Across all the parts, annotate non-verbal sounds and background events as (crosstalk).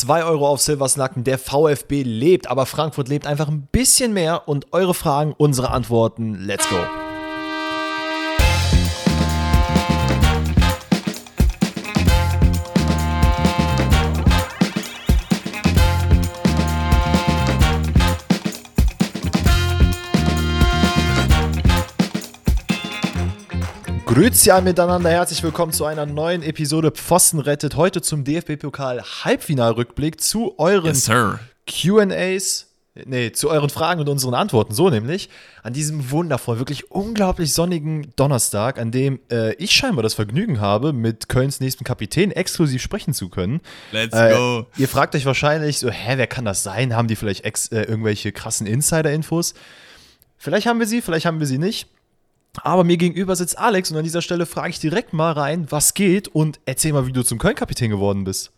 2 Euro auf Silversnacken. Der VfB lebt, aber Frankfurt lebt einfach ein bisschen mehr. Und eure Fragen, unsere Antworten. Let's go. Grüezi alle miteinander, herzlich willkommen zu einer neuen Episode Pfosten rettet. Heute zum DFB-Pokal Halbfinalrückblick zu euren Yes. QAs, nee, zu euren Fragen und unseren Antworten, so nämlich. An diesem wundervoll, wirklich unglaublich sonnigen Donnerstag, an dem äh, ich scheinbar das Vergnügen habe, mit Kölns nächsten Kapitän exklusiv sprechen zu können. Let's Äh, go. Ihr fragt euch wahrscheinlich so, hä, wer kann das sein? Haben die vielleicht äh, irgendwelche krassen Insider-Infos? Vielleicht haben wir sie, vielleicht haben wir sie nicht. Aber mir gegenüber sitzt Alex und an dieser Stelle frage ich direkt mal rein, was geht und erzähl mal, wie du zum Köln-Kapitän geworden bist.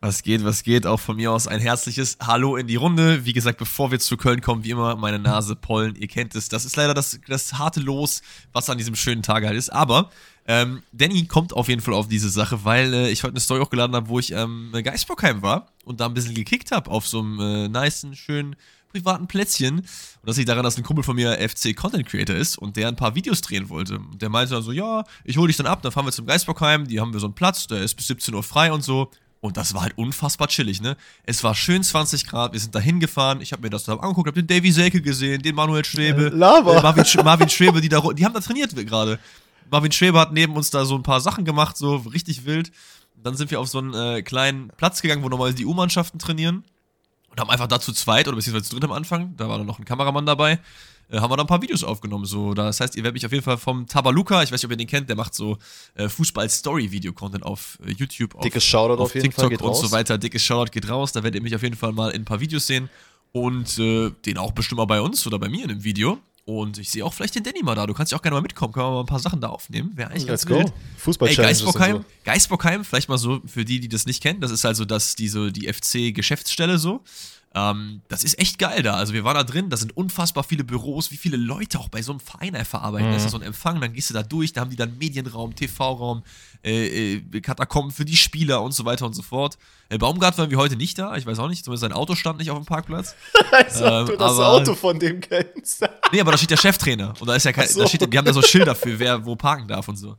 Was geht, was geht? Auch von mir aus ein herzliches Hallo in die Runde. Wie gesagt, bevor wir zu Köln kommen, wie immer, meine Nase, Pollen, ihr kennt es. Das ist leider das, das harte Los, was an diesem schönen Tag halt ist. Aber ähm, Danny kommt auf jeden Fall auf diese Sache, weil äh, ich heute eine Story hochgeladen habe, wo ich ähm, Geisbockheim war und da ein bisschen gekickt habe auf so einem äh, nicen, schönen privaten Plätzchen. Und das liegt daran, dass ein Kumpel von mir FC Content Creator ist und der ein paar Videos drehen wollte. Und der meinte dann so, ja, ich hole dich dann ab, dann fahren wir zum Geisbockheim, die haben wir so einen Platz, der ist bis 17 Uhr frei und so. Und das war halt unfassbar chillig, ne? Es war schön 20 Grad, wir sind da hingefahren, ich habe mir das da angeguckt, habe den Davy Selke gesehen, den Manuel Schwebe, Lava. äh, Marvin, Sch- Marvin Schwebe, die da, die haben da trainiert gerade. Marvin Schwebe hat neben uns da so ein paar Sachen gemacht, so richtig wild. Dann sind wir auf so einen äh, kleinen Platz gegangen, wo normalerweise die U-Mannschaften trainieren und haben einfach da zu zweit oder beziehungsweise zu dritt am Anfang, da war dann noch ein Kameramann dabei, äh, haben wir da ein paar Videos aufgenommen. So, das heißt, ihr werdet mich auf jeden Fall vom Tabaluka, ich weiß nicht, ob ihr den kennt, der macht so äh, Fußball-Story-Video-Content auf äh, YouTube, auf, Dickes Shoutout auf jeden TikTok und raus. so weiter. Dickes Shoutout geht raus, da werdet ihr mich auf jeden Fall mal in ein paar Videos sehen und äh, den auch bestimmt mal bei uns oder bei mir in einem Video. Und ich sehe auch vielleicht den Danny mal da. Du kannst ja auch gerne mal mitkommen, können wir mal ein paar Sachen da aufnehmen. Wäre eigentlich Let's ganz go. wild. fußball Ey, Geisbockheim, so. Geisbockheim, vielleicht mal so für die, die das nicht kennen, das ist also das, diese, die FC-Geschäftsstelle so. Ähm, das ist echt geil da. Also wir waren da drin, da sind unfassbar viele Büros, wie viele Leute auch bei so einem Verein einfach arbeiten. Da ist ja so ein Empfang, dann gehst du da durch, da haben die dann Medienraum, TV-Raum, äh, äh, Katakomben für die Spieler und so weiter und so fort. Äh, Baumgart waren wir heute nicht da, ich weiß auch nicht, zumindest sein Auto stand nicht auf dem Parkplatz. (laughs) Als ob Ähm, du das aber- Auto von dem kennst. Nee, aber da steht der Cheftrainer. Und da ist ja kein, so. da steht, die haben da so Schilder für, wer wo parken darf und so.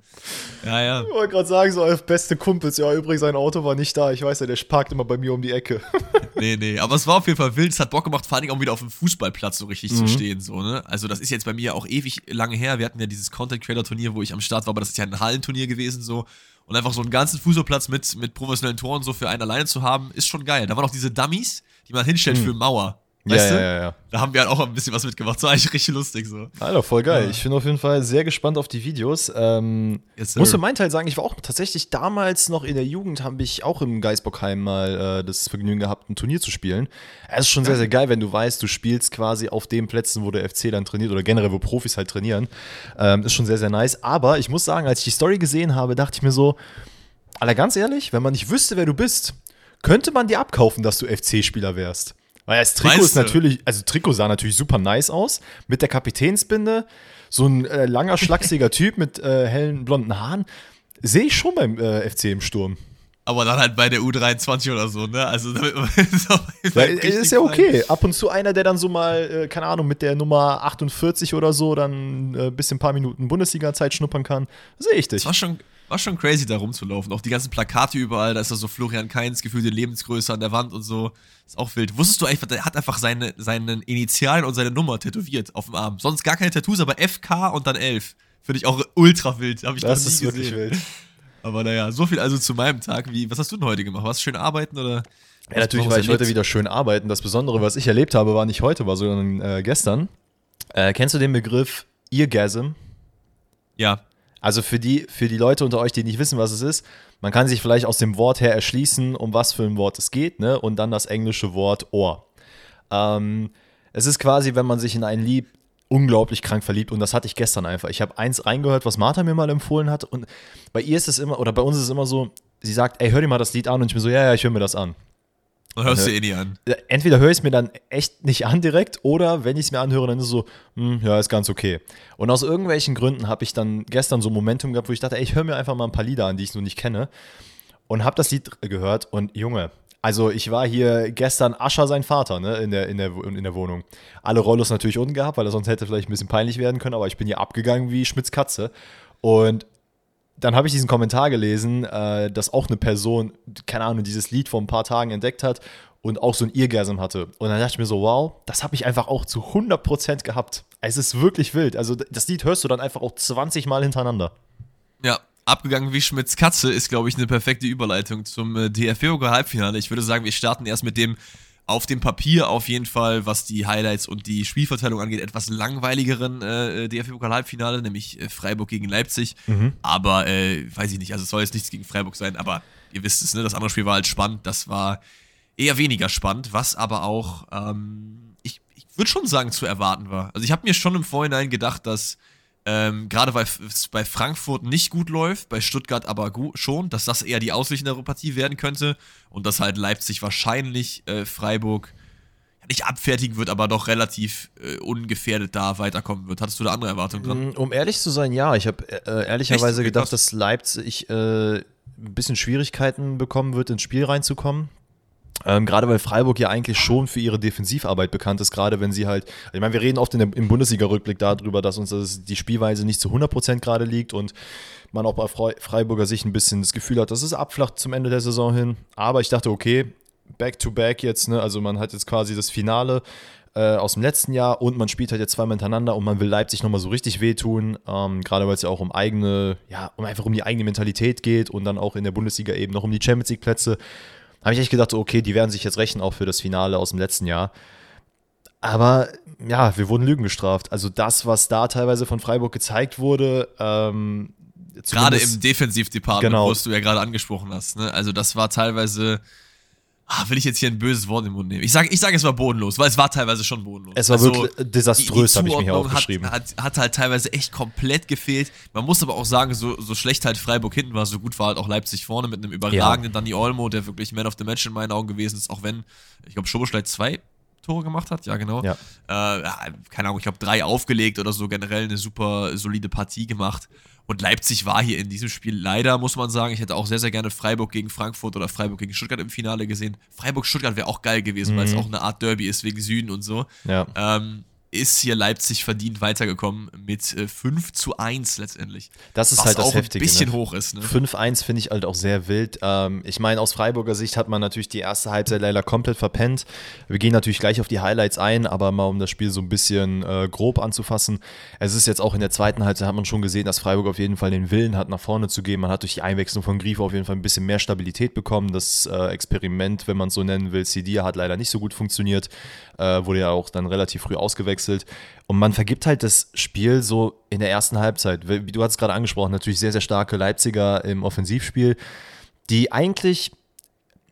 Ja, ja. Ich wollte gerade sagen, so als beste Kumpels, ja, übrigens, sein Auto war nicht da. Ich weiß ja, der parkt immer bei mir um die Ecke. (laughs) Nee, nee, aber es war auf jeden Fall wild. Es hat Bock gemacht, vor Dingen auch wieder auf dem Fußballplatz so richtig zu stehen. So, ne? Also, das ist jetzt bei mir auch ewig lange her. Wir hatten ja dieses Content Creator Turnier, wo ich am Start war, aber das ist ja ein Hallenturnier gewesen. so Und einfach so einen ganzen Fußballplatz mit, mit professionellen Toren so für einen alleine zu haben, ist schon geil. Da waren auch diese Dummies, die man hinstellt für Mauer. Weißt ja, du? ja, ja. Da haben wir halt auch ein bisschen was mitgemacht. Das war eigentlich richtig lustig so. Alter, voll geil. Ja. Ich bin auf jeden Fall sehr gespannt auf die Videos. Ähm, Yes, muss für meinen Teil sagen, ich war auch tatsächlich damals noch in der Jugend, habe ich auch im Geisbockheim mal äh, das Vergnügen gehabt, ein Turnier zu spielen. Es ist schon sehr, sehr geil, wenn du weißt, du spielst quasi auf den Plätzen, wo der FC dann trainiert oder generell, wo Profis halt trainieren. Ähm, ist schon sehr, sehr nice. Aber ich muss sagen, als ich die Story gesehen habe, dachte ich mir so, Alter, ganz ehrlich, wenn man nicht wüsste, wer du bist, könnte man dir abkaufen, dass du FC-Spieler wärst. Weil das Trikot Meinst ist natürlich, also Trikot sah natürlich super nice aus, mit der Kapitänsbinde, so ein äh, langer, schlachsiger (laughs) Typ mit äh, hellen, blonden Haaren. Sehe ich schon beim äh, FC im Sturm. Aber dann halt bei der U23 oder so, ne? Also, damit man (laughs) ist Ja, ist ja okay. Ab und zu einer, der dann so mal, äh, keine Ahnung, mit der Nummer 48 oder so dann ein äh, bisschen ein paar Minuten Bundesliga-Zeit schnuppern kann. Sehe ich dich. Es war schon, war schon crazy, da rumzulaufen. Auch die ganzen Plakate überall, da ist da so Florian Kainz gefühlte Lebensgröße an der Wand und so. Ist auch wild. Wusstest du einfach, der hat einfach seine, seine Initialen und seine Nummer tätowiert auf dem Arm. Sonst gar keine Tattoos, aber FK und dann 11. Finde ich auch ultra wild. Habe ich Das noch nie ist wirklich gesehen. wild. Aber naja, so viel also zu meinem Tag. Wie, was hast du denn heute gemacht? Warst du schön arbeiten oder? Ja, natürlich war ich heute wieder schön arbeiten. Das Besondere, was ich erlebt habe, war nicht heute, war sondern äh, gestern. Äh, kennst du den Begriff Eargasm? Ja. Also für die, für die Leute unter euch, die nicht wissen, was es ist, man kann sich vielleicht aus dem Wort her erschließen, um was für ein Wort es geht, ne? Und dann das englische Wort Ohr. Ähm, es ist quasi, wenn man sich in ein Lied unglaublich krank verliebt und das hatte ich gestern einfach. Ich habe eins reingehört, was Martha mir mal empfohlen hat und bei ihr ist es immer, oder bei uns ist es immer so, sie sagt, ey, hör dir mal das Lied an und ich bin so, ja, ja, ich höre mir das an. Und hörst du eh nie an. entweder höre ich es mir dann echt nicht an direkt oder wenn ich es mir anhöre, dann ist es so, hm, ja, ist ganz okay. Und aus irgendwelchen Gründen habe ich dann gestern so ein Momentum gehabt, wo ich dachte, ey, ich höre mir einfach mal ein paar Lieder an, die ich noch nicht kenne und habe das Lied gehört und Junge, Also ich war hier gestern Ascher sein Vater, ne, in der, in der, in der Wohnung. Alle Rollos natürlich unten gehabt, weil er sonst hätte vielleicht ein bisschen peinlich werden können, aber ich bin hier abgegangen wie Schmitz Katze. Und dann habe ich diesen Kommentar gelesen, äh, dass auch eine Person, keine Ahnung, dieses Lied vor ein paar Tagen entdeckt hat und auch so ein Eargasm hatte. Und dann dachte ich mir so, wow, das habe ich einfach auch zu 100% gehabt. Es ist wirklich wild. Also das Lied hörst du dann einfach auch 20 Mal hintereinander. Ja, abgegangen wie Schmitz Katze ist, glaube ich, eine perfekte Überleitung zum äh, DFB-Halbfinale. Ich würde sagen, wir starten erst mit dem auf dem Papier auf jeden Fall, was die Highlights und die Spielverteilung angeht, etwas langweiligeren äh, DFB-Pokal-Halbfinale, nämlich äh, Freiburg gegen Leipzig. Mhm. Aber, äh, weiß ich nicht, also es soll jetzt nichts gegen Freiburg sein, aber ihr wisst es, ne? Das andere Spiel war halt spannend, das war eher weniger spannend, was aber auch, ähm, ich, ich würde schon sagen, zu erwarten war. Also ich habe mir schon im Vorhinein gedacht, dass ähm, gerade weil es bei Frankfurt nicht gut läuft, bei Stuttgart aber schon, dass das eher die ausgeglichenere Partie werden könnte und dass halt Leipzig wahrscheinlich äh, Freiburg nicht abfertigen wird, aber doch relativ äh, ungefährdet da weiterkommen wird. Hattest du da andere Erwartungen dran? Mm, um ehrlich zu sein, ja. Ich habe äh, ehrlicherweise Echt? gedacht, dass Leipzig äh, ein bisschen Schwierigkeiten bekommen wird, ins Spiel reinzukommen. Ähm, gerade weil Freiburg ja eigentlich schon für ihre Defensivarbeit bekannt ist, gerade wenn sie halt, ich meine, wir reden oft der, im Bundesliga-Rückblick darüber, dass uns das, die Spielweise nicht zu 100% gerade liegt und man auch bei Freiburger sich ein bisschen das Gefühl hat, dass es abflacht zum Ende der Saison hin. Aber ich dachte, okay, back-to-back -back jetzt, ne? also man hat jetzt quasi das Finale äh, aus dem letzten Jahr und man spielt halt jetzt zweimal hintereinander und man will Leipzig nochmal so richtig wehtun, ähm, gerade weil es ja auch um eigene, ja, um einfach um die eigene Mentalität geht und dann auch in der Bundesliga eben noch um die Champions League-Plätze habe ich echt gedacht, okay, die werden sich jetzt rächen auch für das Finale aus dem letzten Jahr. Aber ja, wir wurden Lügen gestraft. Also das, was da teilweise von Freiburg gezeigt wurde, ähm, gerade im Defensivdepartement, genau. was du ja gerade angesprochen hast. Ne? Also das war teilweise Ah, will ich jetzt hier ein böses Wort im Mund nehmen? Ich sage, ich sag, es war bodenlos, weil es war teilweise schon bodenlos. Es war also, wirklich desaströs, habe ich mir hier aufgeschrieben. Hat, hat, hat, halt teilweise echt komplett gefehlt. Man muss aber auch sagen, so, so schlecht halt Freiburg hinten war, so gut war halt auch Leipzig vorne mit einem überragenden ja. Danny Olmo, der wirklich Man of the Match in meinen Augen gewesen ist, auch wenn, ich glaube, Schoboschleit zwei Tore gemacht hat, ja genau. Ja. Äh, keine Ahnung, ich habe drei aufgelegt oder so, generell eine super solide Partie gemacht. Und Leipzig war hier in diesem Spiel leider, muss man sagen. Ich hätte auch sehr, sehr gerne Freiburg gegen Frankfurt oder Freiburg gegen Stuttgart im Finale gesehen. Freiburg-Stuttgart wäre auch geil gewesen, mhm. weil es auch eine Art Derby ist wegen Süden und so. Ja. Ähm, ist hier Leipzig verdient weitergekommen mit äh, 5 zu 1 letztendlich. Das ist halt das auch Heftige. ein bisschen ne? hoch ist. Ne? 5-1 finde ich halt auch sehr wild. Ähm, ich meine, aus Freiburger Sicht hat man natürlich die erste Halbzeit leider komplett verpennt. Wir gehen natürlich gleich auf die Highlights ein, aber mal um das Spiel so ein bisschen äh, grob anzufassen. Es ist jetzt auch in der zweiten Halbzeit, hat man schon gesehen, dass Freiburg auf jeden Fall den Willen hat, nach vorne zu gehen. Man hat durch die Einwechslung von Grifo auf jeden Fall ein bisschen mehr Stabilität bekommen. Das äh, Experiment, wenn man es so nennen will, CD hat leider nicht so gut funktioniert. Äh, wurde ja auch dann relativ früh ausgewechselt. Und man vergibt halt das Spiel so in der ersten Halbzeit. Wie du hast es gerade angesprochen, natürlich sehr, sehr starke Leipziger im Offensivspiel, die eigentlich,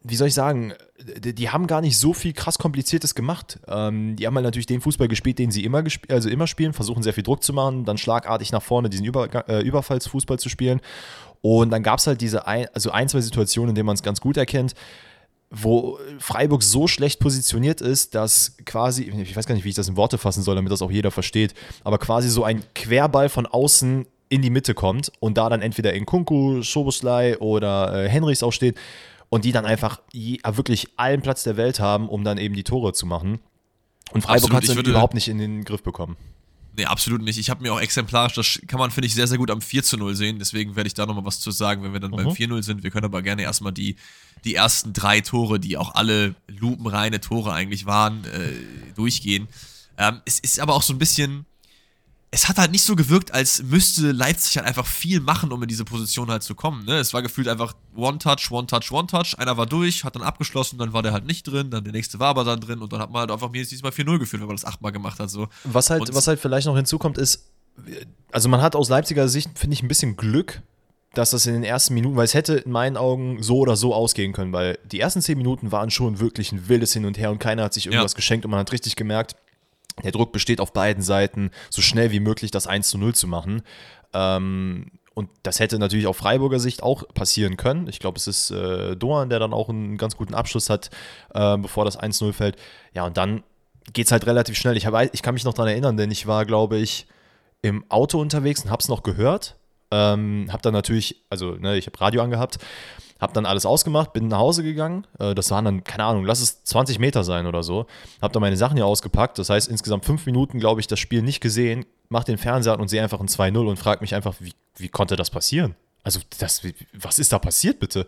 wie soll ich sagen, die, haben gar nicht so viel krass Kompliziertes gemacht. Ähm, die haben halt natürlich den Fußball gespielt, den sie immer, also immer spielen, versuchen sehr viel Druck zu machen, dann schlagartig nach vorne diesen Über äh, Überfallsfußball zu spielen. Und dann gab es halt diese ein, also ein, zwei Situationen, in denen man es ganz gut erkennt wo Freiburg so schlecht positioniert ist, dass quasi, ich weiß gar nicht, wie ich das in Worte fassen soll, damit das auch jeder versteht, aber quasi so ein Querball von außen in die Mitte kommt und da dann entweder in Kunku, Schoboslei oder äh, Henrichs auch steht und die dann einfach je, wirklich allen Platz der Welt haben, um dann eben die Tore zu machen. Und Freiburg hat es überhaupt nicht in den Griff bekommen. Nee, absolut nicht. Ich habe mir auch exemplarisch, das kann man, finde ich, sehr, sehr gut am 4 zu 0 sehen. Deswegen werde ich da nochmal was zu sagen, wenn wir dann mhm. beim 4-0 sind. Wir können aber gerne erstmal die, die ersten drei Tore, die auch alle lupenreine Tore eigentlich waren, äh, durchgehen. Ähm, es ist aber auch so ein bisschen, es hat halt nicht so gewirkt, als müsste Leipzig halt einfach viel machen, um in diese Position halt zu kommen. Ne? Es war gefühlt einfach One-Touch, One-Touch, One-Touch. Einer war durch, hat dann abgeschlossen, dann war der halt nicht drin, dann der nächste war aber dann drin und dann hat man halt einfach mir diesmal 4-0 geführt, wenn man das achtmal gemacht hat. So. Was, halt, was halt vielleicht noch hinzukommt, ist, also man hat aus Leipziger Sicht, finde ich, ein bisschen Glück, dass das in den ersten Minuten, weil es hätte in meinen Augen so oder so ausgehen können, weil die ersten zehn Minuten waren schon wirklich ein wildes Hin und Her und keiner hat sich irgendwas ja. geschenkt und man hat richtig gemerkt, der Druck besteht auf beiden Seiten, so schnell wie möglich das 1 zu 0 zu machen. Ähm, und das hätte natürlich auf Freiburger Sicht auch passieren können. Ich glaube, es ist äh, Doan, der dann auch einen ganz guten Abschluss hat, äh, bevor das 1-0 fällt. Ja, und dann geht es halt relativ schnell. Ich, hab, ich kann mich noch daran erinnern, denn ich war, glaube ich, im Auto unterwegs und habe es noch gehört Ähm, hab dann natürlich, also ne, ich habe Radio angehabt, hab dann alles ausgemacht, bin nach Hause gegangen. Äh, das waren dann, keine Ahnung, lass es 20 Meter sein oder so. Hab dann meine Sachen hier ausgepackt. Das heißt, insgesamt fünf Minuten, glaube ich, das Spiel nicht gesehen. Mach den Fernseher an und sehe einfach ein 2-0 und frag mich einfach, wie, wie konnte das passieren? Also, das, was ist da passiert, bitte?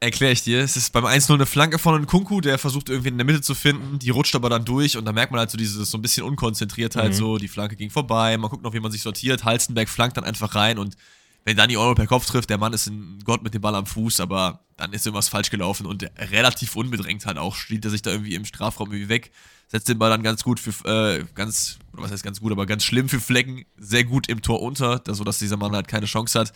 Erkläre ich dir. Es ist beim 1-0 eine Flanke von einem Kunku, der versucht irgendwie in der Mitte zu finden. Die rutscht aber dann durch und da merkt man halt so dieses so ein bisschen Unkonzentriertheit. Mhm. So, die Flanke ging vorbei. Man guckt noch, wie man sich sortiert. Halstenberg flankt dann einfach rein und wenn Dani Euro per Kopf trifft, der Mann ist ein Gott mit dem Ball am Fuß, aber dann ist irgendwas falsch gelaufen und relativ unbedrängt halt auch. Schließt er sich da irgendwie im Strafraum irgendwie weg, setzt den Ball dann ganz gut für, äh, ganz, was heißt ganz gut, aber ganz schlimm für Flecken, sehr gut im Tor unter, sodass dieser Mann halt keine Chance hat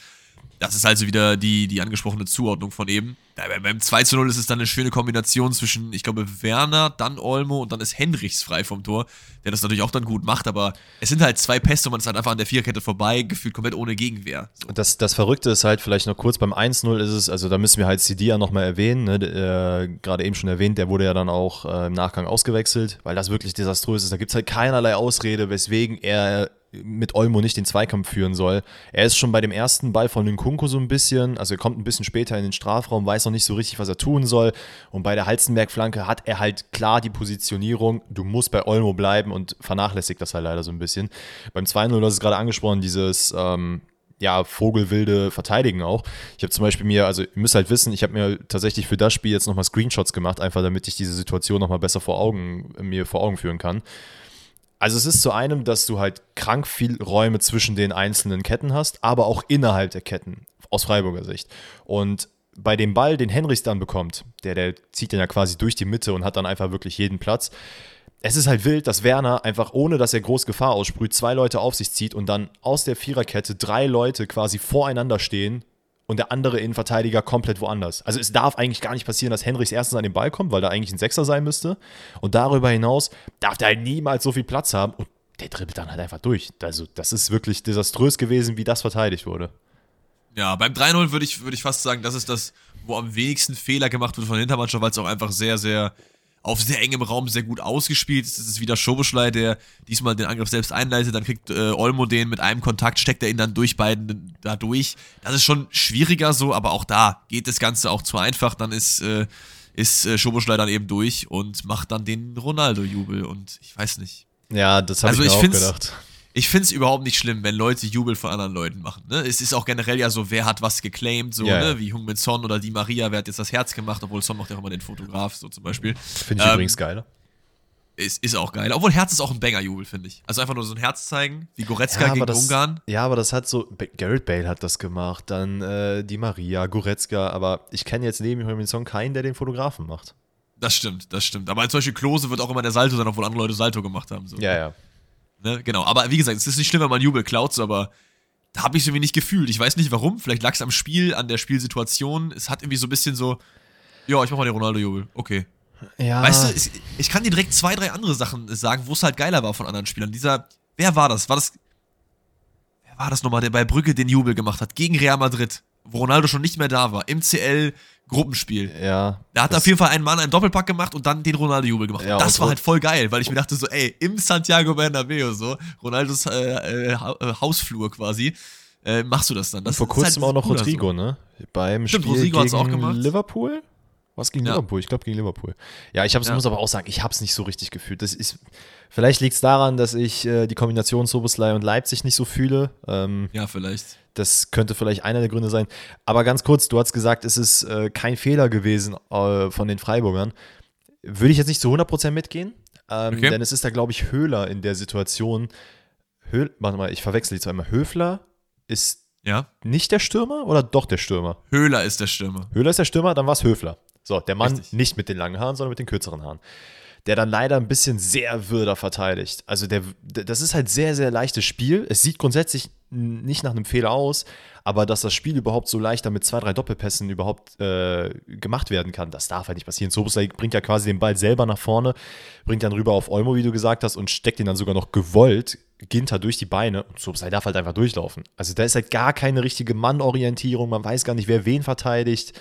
das ist also wieder die, die angesprochene Zuordnung von eben. Beim 2 zu 0 ist es dann eine schöne Kombination zwischen, ich glaube, Werner, dann Olmo und dann ist Hendrichs frei vom Tor, der das natürlich auch dann gut macht, aber es sind halt zwei Pässe und man ist halt einfach an der Viererkette vorbei, gefühlt komplett ohne Gegenwehr. So. Das, das Verrückte ist halt vielleicht noch kurz, beim 1-0 ist es, also da müssen wir halt Sidia nochmal erwähnen, ne, äh, gerade eben schon erwähnt, der wurde ja dann auch äh, im Nachgang ausgewechselt, weil das wirklich desaströs ist. Da gibt es halt keinerlei Ausrede, weswegen er mit Olmo nicht den Zweikampf führen soll. Er ist schon bei dem ersten Ball von Nkunku so ein bisschen, also er kommt ein bisschen später in den Strafraum, weiß noch nicht so richtig, was er tun soll. Und bei der Halzenberg-Flanke hat er halt klar die Positionierung, du musst bei Olmo bleiben und vernachlässigt das halt leider so ein bisschen. Beim 2-0, du hast es gerade angesprochen, dieses ähm, ja, vogelwilde Verteidigen auch. Ich habe zum Beispiel mir, also ihr müsst halt wissen, ich habe mir tatsächlich für das Spiel jetzt nochmal Screenshots gemacht, einfach damit ich diese Situation nochmal besser vor Augen, mir vor Augen führen kann. Also es ist zu einem, dass du halt krank viel Räume zwischen den einzelnen Ketten hast, aber auch innerhalb der Ketten, aus Freiburger Sicht. Und bei dem Ball, den Henrichs dann bekommt, der, der zieht den ja quasi durch die Mitte und hat dann einfach wirklich jeden Platz. Es ist halt wild, dass Werner einfach, ohne dass er groß Gefahr aussprüht, zwei Leute auf sich zieht und dann aus der Viererkette drei Leute quasi voreinander stehen und der andere Innenverteidiger komplett woanders. Also es darf eigentlich gar nicht passieren, dass Henrichs erstens an den Ball kommt, weil da eigentlich ein Sechser sein müsste. Und darüber hinaus darf der halt niemals so viel Platz haben und der dribbelt dann halt einfach durch. Also das ist wirklich desaströs gewesen, wie das verteidigt wurde. Ja, beim 3-0 würde ich, würd ich fast sagen, das ist das, wo am wenigsten Fehler gemacht wird von der Hintermannschaft, weil es auch einfach sehr, sehr auf sehr engem Raum sehr gut ausgespielt. Es ist wieder Schobeschlei, der diesmal den Angriff selbst einleitet. Dann kriegt äh, Olmo den mit einem Kontakt, steckt er ihn dann durch beiden da durch. Das ist schon schwieriger so, aber auch da geht das Ganze auch zu einfach. Dann ist, äh, ist äh, Schoboschlei dann eben durch und macht dann den Ronaldo-Jubel. Und ich weiß nicht. Ja, das habe also ich mir auch gedacht ich finde es überhaupt nicht schlimm, wenn Leute Jubel von anderen Leuten machen. Ne? Es ist auch generell ja so, wer hat was geclaimed, so, ja, ne? wie Hung Min Son oder die Maria, wer hat jetzt das Herz gemacht, obwohl Son macht ja auch immer den Fotograf, so zum Beispiel. Finde ich ähm, übrigens geil. Ist, ist auch geil. Obwohl Herz ist auch ein Banger-Jubel, finde ich. Also einfach nur so ein Herz zeigen, wie Goretzka ja, gegen das, Ungarn. Ja, aber das hat so, Garrett Bale hat das gemacht, dann äh, die Maria, Goretzka, aber ich kenne jetzt neben Hung Min Son keinen, der den Fotografen macht. Das stimmt, das stimmt. Aber zum Beispiel Klose wird auch immer der Salto sein, obwohl andere Leute Salto gemacht haben. So. Ja, ja. Ne? Genau, aber wie gesagt, es ist nicht schlimm, wenn man Jubel klaut, aber da habe ich es irgendwie nicht gefühlt. Ich weiß nicht warum, vielleicht lag es am Spiel, an der Spielsituation. Es hat irgendwie so ein bisschen so, ja, ich mach mal den Ronaldo-Jubel, okay. Ja. Weißt du, ich, ich, kann dir direkt zwei, drei andere Sachen sagen, wo es halt geiler war von anderen Spielern. Dieser, wer war das? War das, wer war das nochmal, der bei Brücke den Jubel gemacht hat? Gegen Real Madrid, wo Ronaldo schon nicht mehr da war. Im CL Gruppenspiel. Ja. Da hat auf jeden Fall ein Mann einen Doppelpack gemacht und dann den Ronaldo-Jubel gemacht. Ja, das war halt voll geil, weil ich mir dachte so, ey, im Santiago Bernabeo so, Ronaldos äh, äh, Hausflur quasi, äh, machst du das dann. Das vor kurzem halt auch noch Rodrigo, so. ne? Beim Stimmt, Spiel Rodrigo gegen Liverpool? Was gegen ja. Liverpool? Ich glaube gegen Liverpool. Ja, ich hab's, ja. muss aber auch sagen, ich habe es nicht so richtig gefühlt. Das ist, vielleicht liegt es daran, dass ich äh, die Kombination Soboslai und Leipzig nicht so fühle. Ähm, ja, vielleicht. Das könnte vielleicht einer der Gründe sein. Aber ganz kurz, du hast gesagt, es ist äh, kein Fehler gewesen äh, von den Freiburgern. Würde ich jetzt nicht zu 100% mitgehen, ähm, okay. denn es ist da, glaube ich, Höhler in der Situation. Höhl, warte mal, ich verwechsel die zweimal. Höfler ist ja. nicht der Stürmer oder doch der Stürmer? Höhler ist der Stürmer. Höhler ist der Stürmer, dann war es Höfler. So, der Mann Richtig. nicht mit den langen Haaren, sondern mit den kürzeren Haaren. Der dann leider ein bisschen sehr würder verteidigt. Also der, das ist halt sehr, sehr leichtes Spiel. Es sieht grundsätzlich nicht nach einem Fehler aus, aber dass das Spiel überhaupt so leicht mit zwei, drei Doppelpässen überhaupt äh, gemacht werden kann, das darf halt nicht passieren. Soboslai bringt ja quasi den Ball selber nach vorne, bringt dann rüber auf Olmo, wie du gesagt hast, und steckt ihn dann sogar noch gewollt Ginter durch die Beine und Soboslai darf halt einfach durchlaufen. Also da ist halt gar keine richtige Mannorientierung, man weiß gar nicht, wer wen verteidigt.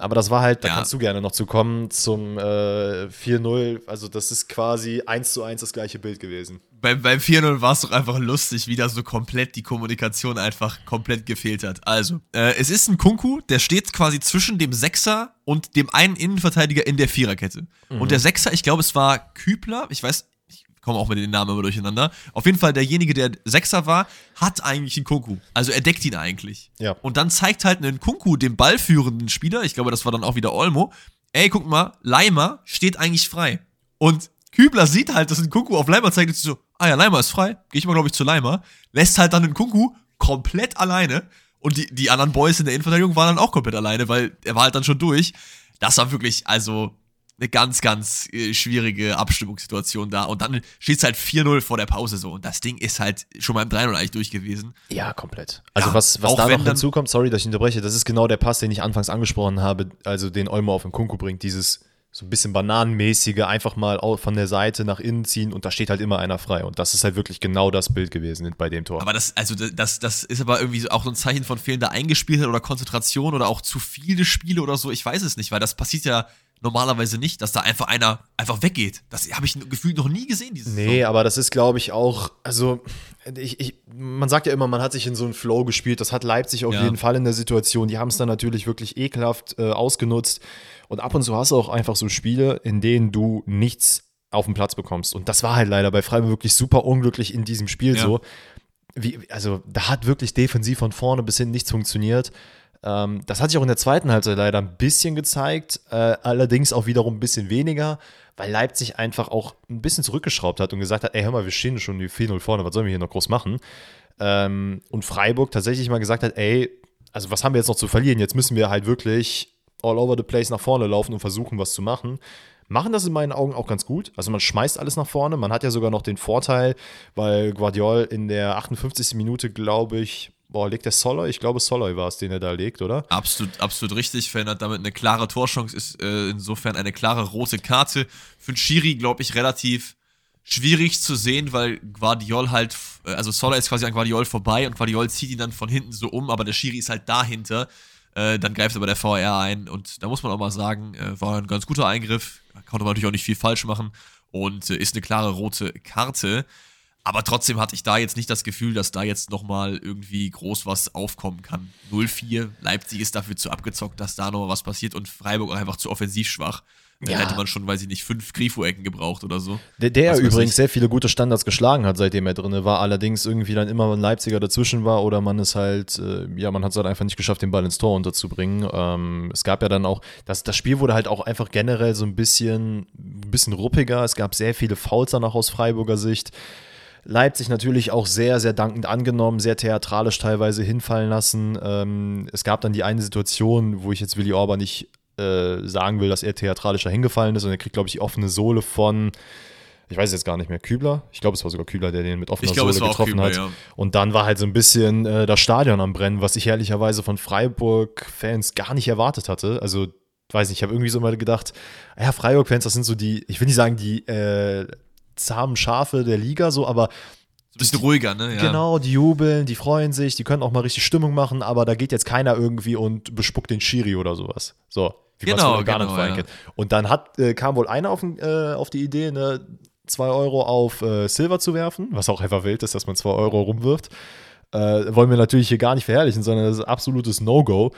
Aber das war halt, da Ja. kannst du gerne noch zu kommen, zum äh, 4-0. Also, das ist quasi eins zu eins das gleiche Bild gewesen. Beim, beim 4-0 war es doch einfach lustig, wie da so komplett die Kommunikation einfach komplett gefehlt hat. Also, äh, es ist ein Kunku, der steht quasi zwischen dem Sechser und dem einen Innenverteidiger in der Viererkette. Und der Sechser, ich glaube, es war Kübler, ich weiß, komme auch mit den Namen immer durcheinander. Auf jeden Fall, derjenige, der Sechser war, hat eigentlich einen Kunku. Also er deckt ihn eigentlich. Ja. Und dann zeigt halt einen Kunku dem ballführenden Spieler, ich glaube, das war dann auch wieder Olmo, ey, guck mal, Leimer steht eigentlich frei. Und Kübler sieht halt, dass ein Kunku auf Leimer zeigt und so, ah ja, Leimer ist frei, geh ich mal, glaube ich, zu Leimer, lässt halt dann den Kunku komplett alleine und die, die anderen Boys in der Innenverteidigung waren dann auch komplett alleine, weil er war halt dann schon durch. Das war wirklich, also, eine ganz, ganz äh, schwierige Abstimmungssituation da. Und dann steht es halt 4-0 vor der Pause so. Und das Ding ist halt schon beim 3-0 eigentlich durch gewesen. Ja, komplett. Also Ja, was, was da noch hinzukommt, sorry, dass ich unterbreche, das ist genau der Pass, den ich anfangs angesprochen habe, also den Olmo auf den Kunku bringt, dieses so ein bisschen bananenmäßige, einfach mal von der Seite nach innen ziehen und da steht halt immer einer frei. Und das ist halt wirklich genau das Bild gewesen bei dem Tor. Aber das, also das, das ist aber irgendwie auch so ein Zeichen von fehlender Eingespieltheit oder Konzentration oder auch zu viele Spiele oder so. Ich weiß es nicht, weil das passiert ja normalerweise nicht, dass da einfach einer einfach weggeht. Das habe ich gefühlt noch nie gesehen, dieses Nee, aber das ist, glaube ich, auch, also ich, ich, man sagt ja immer, man hat sich in so einen Flow gespielt. Das hat Leipzig auf Ja. jeden Fall in der Situation. Die haben es dann natürlich wirklich ekelhaft äh, ausgenutzt. Und ab und zu hast du auch einfach so Spiele, in denen du nichts auf den Platz bekommst. Und das war halt leider bei Freiburg wirklich super unglücklich in diesem Spiel Ja. so. Wie, also da hat wirklich defensiv von vorne bis hin nichts funktioniert. Ähm, das hat sich auch in der zweiten Halbzeit leider ein bisschen gezeigt, äh, allerdings auch wiederum ein bisschen weniger, weil Leipzig einfach auch ein bisschen zurückgeschraubt hat und gesagt hat, ey, hör mal, wir stehen schon die 4-0 vorne, was sollen wir hier noch groß machen? Ähm, und Freiburg tatsächlich mal gesagt hat, ey, also was haben wir jetzt noch zu verlieren? Jetzt müssen wir halt wirklich all over the place nach vorne laufen und versuchen, was zu machen. Machen das in meinen Augen auch ganz gut. Also man schmeißt alles nach vorne. Man hat ja sogar noch den Vorteil, weil Guardiol in der 58. Minute, glaube ich, boah, legt der Soloy? Ich glaube, Soloy war es, den er da legt, oder? Absolut, absolut richtig. Verändert damit eine klare Torchance, ist äh, insofern eine klare rote Karte. Für den Schiri, glaube ich, relativ schwierig zu sehen, weil Guardiol halt, äh, also Sola ist quasi an Guardiol vorbei und Guardiol zieht ihn dann von hinten so um, aber der Schiri ist halt dahinter. Äh, dann greift aber der VR ein und da muss man auch mal sagen, äh, war ein ganz guter Eingriff. Konnte man natürlich auch nicht viel falsch machen und äh, ist eine klare rote Karte. Aber trotzdem hatte ich da jetzt nicht das Gefühl, dass da jetzt nochmal irgendwie groß was aufkommen kann. 0-4, Leipzig ist dafür zu abgezockt, dass da nochmal was passiert und Freiburg einfach zu offensiv schwach. Da Ja. hätte man schon, weiß ich nicht, fünf Grifo-Ecken gebraucht oder so. Der, der übrigens sehr viele gute Standards geschlagen hat, seitdem er drin war. Allerdings irgendwie dann immer ein Leipziger dazwischen war oder man ist halt, äh, ja, man hat es halt einfach nicht geschafft, den Ball ins Tor unterzubringen. Ähm, es gab ja dann auch, das, das Spiel wurde halt auch einfach generell so ein bisschen, ein bisschen ruppiger. Es gab sehr viele Fouls danach aus Freiburger Sicht. Leipzig natürlich auch sehr, sehr dankend angenommen, sehr theatralisch teilweise hinfallen lassen. Ähm, es gab dann die eine Situation, wo ich jetzt Willi Orban nicht äh, sagen will, dass er theatralischer hingefallen ist und er kriegt, glaube ich, die offene Sohle von, ich weiß jetzt gar nicht mehr, Kübler. Ich glaube, es war sogar Kübler, der den mit offener Ich glaube, Sohle getroffen Kübler, hat. ja. Und dann war halt so ein bisschen äh, das Stadion am Brennen, was ich ehrlicherweise von Freiburg-Fans gar nicht erwartet hatte. Also, weiß nicht, ich habe irgendwie so mal gedacht, ja, Freiburg-Fans, das sind so die, ich will nicht sagen, die äh, zahmen Schafe der Liga, so, aber So ein bisschen ruhiger, ne? Ja. Genau, die jubeln, die freuen sich, die können auch mal richtig Stimmung machen, aber da geht jetzt keiner irgendwie und bespuckt den Schiri oder sowas. So, wie man es Genau, genau, ja. kennt. Und dann hat, äh, kam wohl einer auf, äh, auf die Idee, ne, 2 Euro auf äh, Silver zu werfen, was auch einfach wild ist, dass man 2 Euro rumwirft. Äh, wollen wir natürlich hier gar nicht verherrlichen, sondern das ist absolutes No-Go.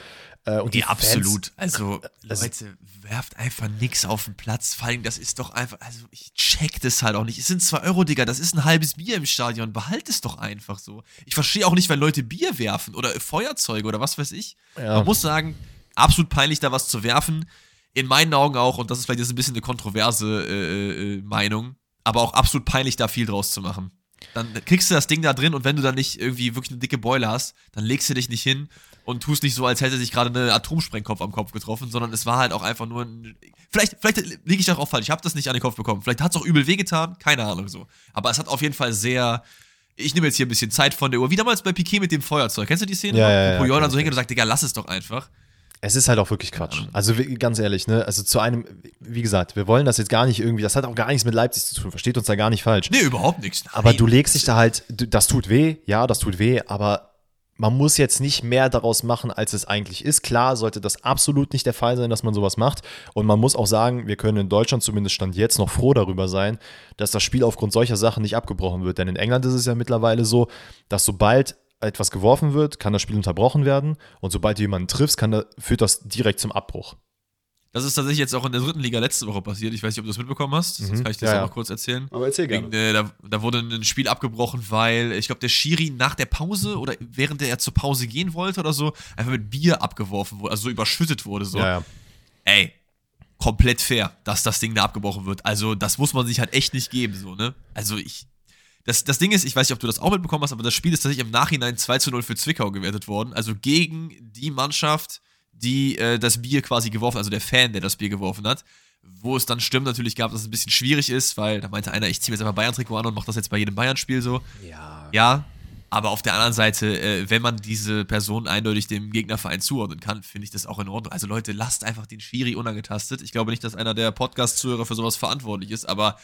Äh, und die Die Fans- absolut. Also, also- Leute, werft einfach nix auf den Platz. Vor allem, das ist doch einfach, also ich check das halt auch nicht. Es sind 2 Euro, Digga, das ist ein halbes Bier im Stadion. Behalt es doch einfach so. Ich verstehe auch nicht, wenn Leute Bier werfen oder Feuerzeuge oder was weiß ich. Ja. Man muss sagen, absolut peinlich, da was zu werfen. In meinen Augen auch, und das ist vielleicht jetzt ein bisschen eine kontroverse äh, äh, Meinung, aber auch absolut peinlich, da viel draus zu machen. Dann kriegst du das Ding da drin und wenn du dann nicht irgendwie wirklich eine dicke Beule hast, dann legst du dich nicht hin und tust nicht so, als hätte sich gerade eine Atomsprengkopf am Kopf getroffen, sondern es war halt auch einfach nur ein. Vielleicht, vielleicht liege ich auch falsch, ich habe das nicht an den Kopf bekommen. Vielleicht hat es auch übel wehgetan, keine Ahnung so. Aber es hat auf jeden Fall sehr. Ich nehme jetzt hier ein bisschen Zeit von der Uhr. Wie damals bei Piquet mit dem Feuerzeug. Kennst du die Szene? Ja, ja, ja, Wo dann kenn so hingeht und sagt, Digga, lass es doch einfach. Es ist halt auch wirklich Quatsch. Also ganz ehrlich, ne? Also zu einem, wie gesagt, wir wollen das jetzt gar nicht irgendwie, das hat auch gar nichts mit Leipzig zu tun, versteht uns da gar nicht falsch. Nee, überhaupt nichts. Aber Nein. du legst dich da halt, das tut weh, ja, das tut weh, aber man muss jetzt nicht mehr daraus machen, als es eigentlich ist. Klar sollte das absolut nicht der Fall sein, dass man sowas macht. Und man muss auch sagen, wir können in Deutschland zumindest Stand jetzt noch froh darüber sein, dass das Spiel aufgrund solcher Sachen nicht abgebrochen wird. Denn in England ist es ja mittlerweile so, dass sobald etwas geworfen wird, kann das Spiel unterbrochen werden. Und sobald du jemanden triffst, kann da, führt das direkt zum Abbruch. Das ist tatsächlich jetzt auch in der dritten Liga letzte Woche passiert. Ich weiß nicht, ob du das mitbekommen hast. Mhm. Sonst kann ich dir das ja, auch noch kurz erzählen. Aber erzähl gerne. Wegen, äh, da, da, wurde ein Spiel abgebrochen, weil ich glaube, der Schiri nach der Pause oder während er zur Pause gehen wollte oder so, einfach mit Bier abgeworfen wurde, also so überschüttet wurde. So. Ja, ja. Ey, komplett fair, dass das Ding da abgebrochen wird. Also, das muss man sich halt echt nicht geben, so, ne? Also, ich. Das, das Ding ist, ich weiß nicht, ob du das auch mitbekommen hast, aber das Spiel ist tatsächlich im Nachhinein 2 zu 0 für Zwickau gewertet worden. Also gegen die Mannschaft, die äh, das Bier quasi geworfen, also der Fan, der das Bier geworfen hat. Wo es dann Stimmen natürlich gab, dass es ein bisschen schwierig ist, weil da meinte einer, ich ziehe mir jetzt einfach Bayern-Trikot an und mache das jetzt bei jedem Bayern-Spiel so. Ja. Ja, aber auf der anderen Seite, äh, wenn man diese Person eindeutig dem Gegnerverein zuordnen kann, finde ich das auch in Ordnung. Also Leute, lasst einfach den Schiri unangetastet. Ich glaube nicht, dass einer der Podcast-Zuhörer für sowas verantwortlich ist, aber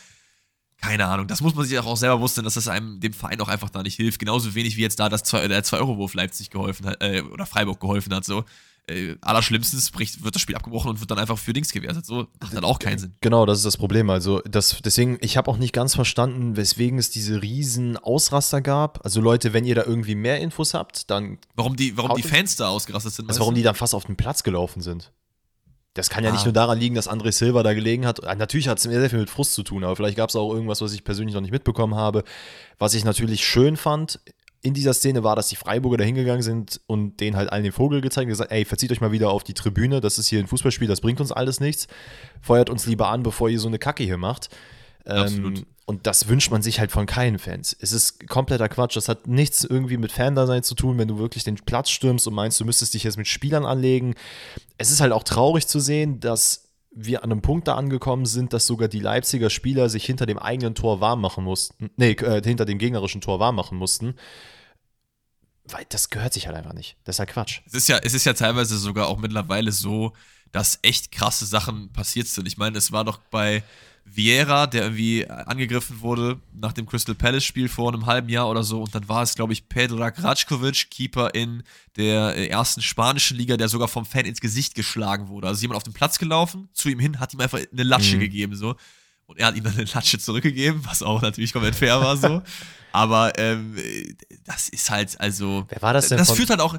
keine Ahnung, das muss man sich auch selber wussten, dass das einem dem Verein auch einfach da nicht hilft. Genauso wenig wie jetzt da das 2, der 2-Euro-Wurf Leipzig geholfen hat, äh, oder Freiburg geholfen hat. So äh, allerschlimmstens bricht, wird das Spiel abgebrochen und wird dann einfach für Dings gewertet. So macht dann auch keinen Sinn. Genau, das ist das Problem. Also das, deswegen, ich habe auch nicht ganz verstanden, weswegen es diese riesen Ausraster gab. Also Leute, wenn ihr da irgendwie mehr Infos habt, dann warum die, warum die Fans da ausgerastet sind. Also warum die dann fast auf den Platz gelaufen sind. Das kann ja ah. nicht nur daran liegen, dass André Silva da gelegen hat. Natürlich hat es sehr viel mit Frust zu tun, aber vielleicht gab es auch irgendwas, was ich persönlich noch nicht mitbekommen habe. Was ich natürlich schön fand, in dieser Szene war, dass die Freiburger da hingegangen sind und denen halt allen den Vogel gezeigt und gesagt, ey, verzieht euch mal wieder auf die Tribüne, das ist hier ein Fußballspiel, das bringt uns alles nichts. Feuert uns lieber an, bevor ihr so eine Kacke hier macht. Ähm, und das wünscht man sich halt von keinen Fans. Es ist kompletter Quatsch. Das hat nichts irgendwie mit Fandasein zu tun, wenn du wirklich den Platz stürmst und meinst, du müsstest dich jetzt mit Spielern anlegen. Es ist halt auch traurig zu sehen, dass wir an einem Punkt da angekommen sind, dass sogar die Leipziger Spieler sich hinter dem eigenen Tor warm machen mussten. Nee, äh, hinter dem gegnerischen Tor warm machen mussten. Weil das gehört sich halt einfach nicht. Das ist halt Quatsch. Es ist ja, es ist ja teilweise sogar auch mittlerweile so, dass echt krasse Sachen passiert sind. Ich meine, es war doch bei Vieira, der irgendwie angegriffen wurde nach dem Crystal Palace-Spiel vor einem halben Jahr oder so. Und dann war es, glaube ich, Pedrak Rajkovic, Keeper in der ersten spanischen Liga, der sogar vom Fan ins Gesicht geschlagen wurde. Also jemand auf den Platz gelaufen, zu ihm hin, hat ihm einfach eine Latsche mhm. gegeben, so. Und er hat ihm dann eine Latsche zurückgegeben, was auch natürlich komplett fair war, so. (laughs) Aber ähm, das ist halt, also. Wer war das denn? Das führt halt auch.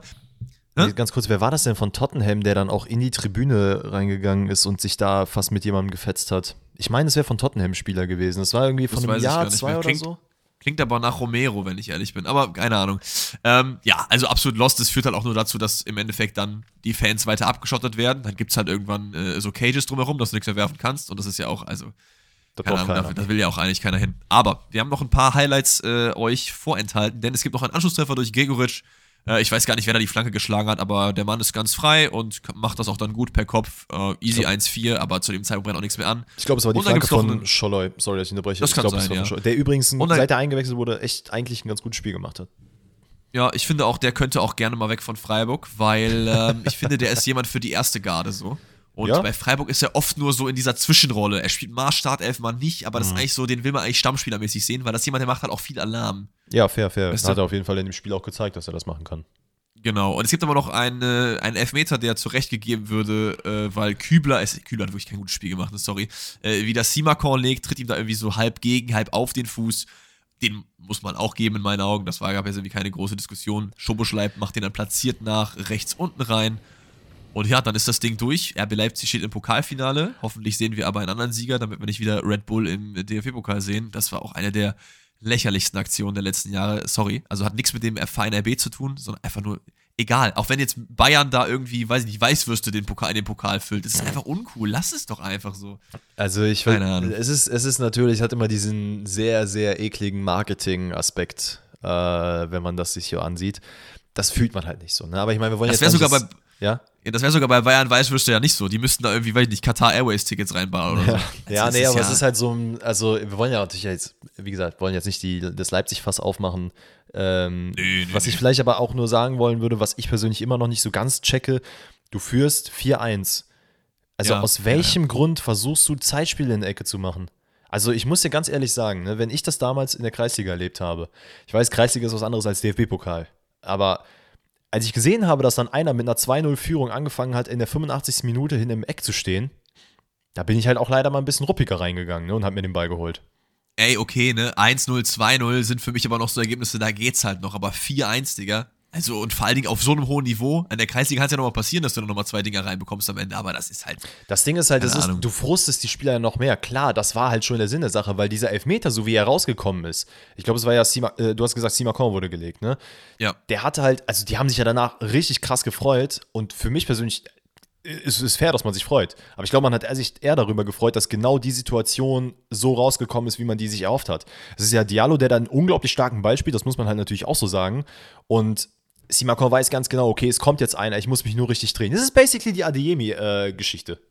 Ne? Ganz kurz, wer war das denn von Tottenham, der dann auch in die Tribüne reingegangen ist und sich da fast mit jemandem gefetzt hat? Ich meine, es wäre von Tottenham-Spieler gewesen. Das war irgendwie von das einem Jahr, zwei oder klingt, so. Klingt aber nach Romero, wenn ich ehrlich bin. Aber keine Ahnung. Ähm, ja, also absolut lost. Das führt halt auch nur dazu, dass im Endeffekt dann die Fans weiter abgeschottet werden. Dann gibt es halt irgendwann äh, so Cages drumherum, dass du nichts mehr werfen kannst. Und das ist ja auch, also. Keine Ahnung, dafür, das will ja auch eigentlich keiner hin. Aber wir haben noch ein paar Highlights äh, euch vorenthalten, denn es gibt noch einen Anschlusstreffer durch Gregoritsch äh, ich weiß gar nicht, wer da die Flanke geschlagen hat, aber der Mann ist ganz frei und macht das auch dann gut per Kopf. Äh, easy 1-4, aber zu dem Zeitpunkt brennt auch nichts mehr an. Ich glaube, es war die Flanke von Scholloy. Sorry, dass ich unterbreche. Das ich kann glaub, sein, ja. Der übrigens, dann, seit er eingewechselt wurde, echt eigentlich ein ganz gutes Spiel gemacht hat. Ja, ich finde auch, der könnte auch gerne mal weg von Freiburg, weil ähm, ich finde, der ist jemand für die erste Garde so. Und ja? bei Freiburg ist er oft nur so in dieser Zwischenrolle. Er spielt mal Startelf, mal nicht, aber das mhm. ist eigentlich so, den will man eigentlich stammspielermäßig sehen, weil das jemand, der macht halt auch viel Alarm. Ja, fair, fair. Weißt? Hat er auf jeden Fall in dem Spiel auch gezeigt, dass er das machen kann. Genau, und es gibt aber noch einen, einen Elfmeter, der zurechtgegeben würde, äh, weil Kübler, es, Kübler hat wirklich kein gutes Spiel gemacht, sorry, äh, wie das Simakon legt, tritt ihm da irgendwie so halb gegen, halb auf den Fuß. Den muss man auch geben in meinen Augen. Das war, gab jetzt irgendwie keine große Diskussion. Schoboschleib macht den dann platziert nach rechts unten rein. Und ja, dann ist das Ding durch. RB Leipzig steht im Pokalfinale. Hoffentlich sehen wir aber einen anderen Sieger, damit wir nicht wieder Red Bull im DFB-Pokal sehen. Das war auch eine der lächerlichsten Aktionen der letzten Jahre. Sorry. Also hat nichts mit dem Verein RB zu tun, sondern einfach nur egal. Auch wenn jetzt Bayern da irgendwie, weiß ich nicht, Weißwürste den Pokal, in den Pokal füllt. Das ist einfach uncool. Lass es doch einfach so. Also ich Ahnung. Es ist, es ist natürlich, hat immer diesen sehr, sehr ekligen Marketing-Aspekt, äh, wenn man das sich hier ansieht. Das fühlt man halt nicht so. Ne? Aber ich meine, wir wollen das jetzt. Das wäre sogar bei ja? Ja das wäre sogar bei Bayern Weißwürste ja nicht so. Die müssten da irgendwie, weiß ich nicht, Qatar Airways Tickets reinbauen oder ja. so. ja, nee, aber ja es ist halt so ein, also wir wollen ja natürlich jetzt, wie gesagt, wollen jetzt nicht die, das Leipzig-Fass aufmachen. Ähm, nee, nee, was ich vielleicht aber auch nur sagen wollen würde, was ich persönlich immer noch nicht so ganz checke, du führst 4-1. Also ja, aus welchem Grund versuchst du Zeitspiele in der Ecke zu machen? Also ich muss dir ganz ehrlich sagen, ne, wenn ich das damals in der Kreisliga erlebt habe, ich weiß, Kreisliga ist was anderes als DFB-Pokal, aber als ich gesehen habe, dass dann einer mit einer 2-0-Führung angefangen hat, in der 85. Minute hin im Eck zu stehen, da bin ich halt auch leider mal ein bisschen ruppiger reingegangen ne, und habe mir den Ball geholt. Ey, okay, ne? 1-0, 2-0 sind für mich aber noch so Ergebnisse, da geht's halt noch. Aber 4-1, Digga. Also, und vor allen Dingen auf so einem hohen Niveau. An der Kreisliga kann es ja nochmal passieren, dass du nochmal zwei Dinger reinbekommst am Ende. Aber das ist halt. Das Ding ist halt, das ist, du frustest die Spieler ja noch mehr. Klar, das war halt schon der Sinn der Sache, weil dieser Elfmeter, so wie er rausgekommen ist, ich glaube, es war ja, Sima, äh, du hast gesagt, Simakon wurde gelegt, ne? Ja. Der hatte halt, also die haben sich ja danach richtig krass gefreut. Und für mich persönlich, es ist fair, dass man sich freut. Aber ich glaube, man hat sich eher darüber gefreut, dass genau die Situation so rausgekommen ist, wie man die sich erhofft hat. Es ist ja Diallo, der da einen unglaublich starken Ball spielt, das muss man halt natürlich auch so sagen. Und Simakon weiß ganz genau, okay, es kommt jetzt einer, ich muss mich nur richtig drehen. Das ist basically die Adeyemi-Geschichte. Äh,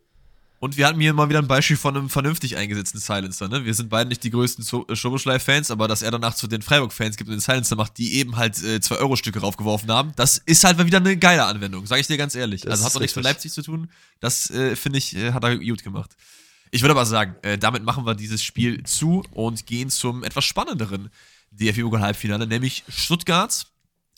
und wir hatten hier mal wieder ein Beispiel von einem vernünftig eingesetzten Silencer. Ne? Wir sind beide nicht die größten Schoboschlei-Fans, aber dass er danach zu den Freiburg-Fans gibt und den Silencer macht, die eben halt 2-Euro-Stücke äh, raufgeworfen haben, das ist halt mal wieder eine geile Anwendung, sage ich dir ganz ehrlich. Das also hat doch nichts mit Leipzig zu tun. Das, äh, finde ich, äh, hat er gut gemacht. Ich würde aber sagen, äh, damit machen wir dieses Spiel zu und gehen zum etwas spannenderen DFB-Halbfinale, nämlich Stuttgart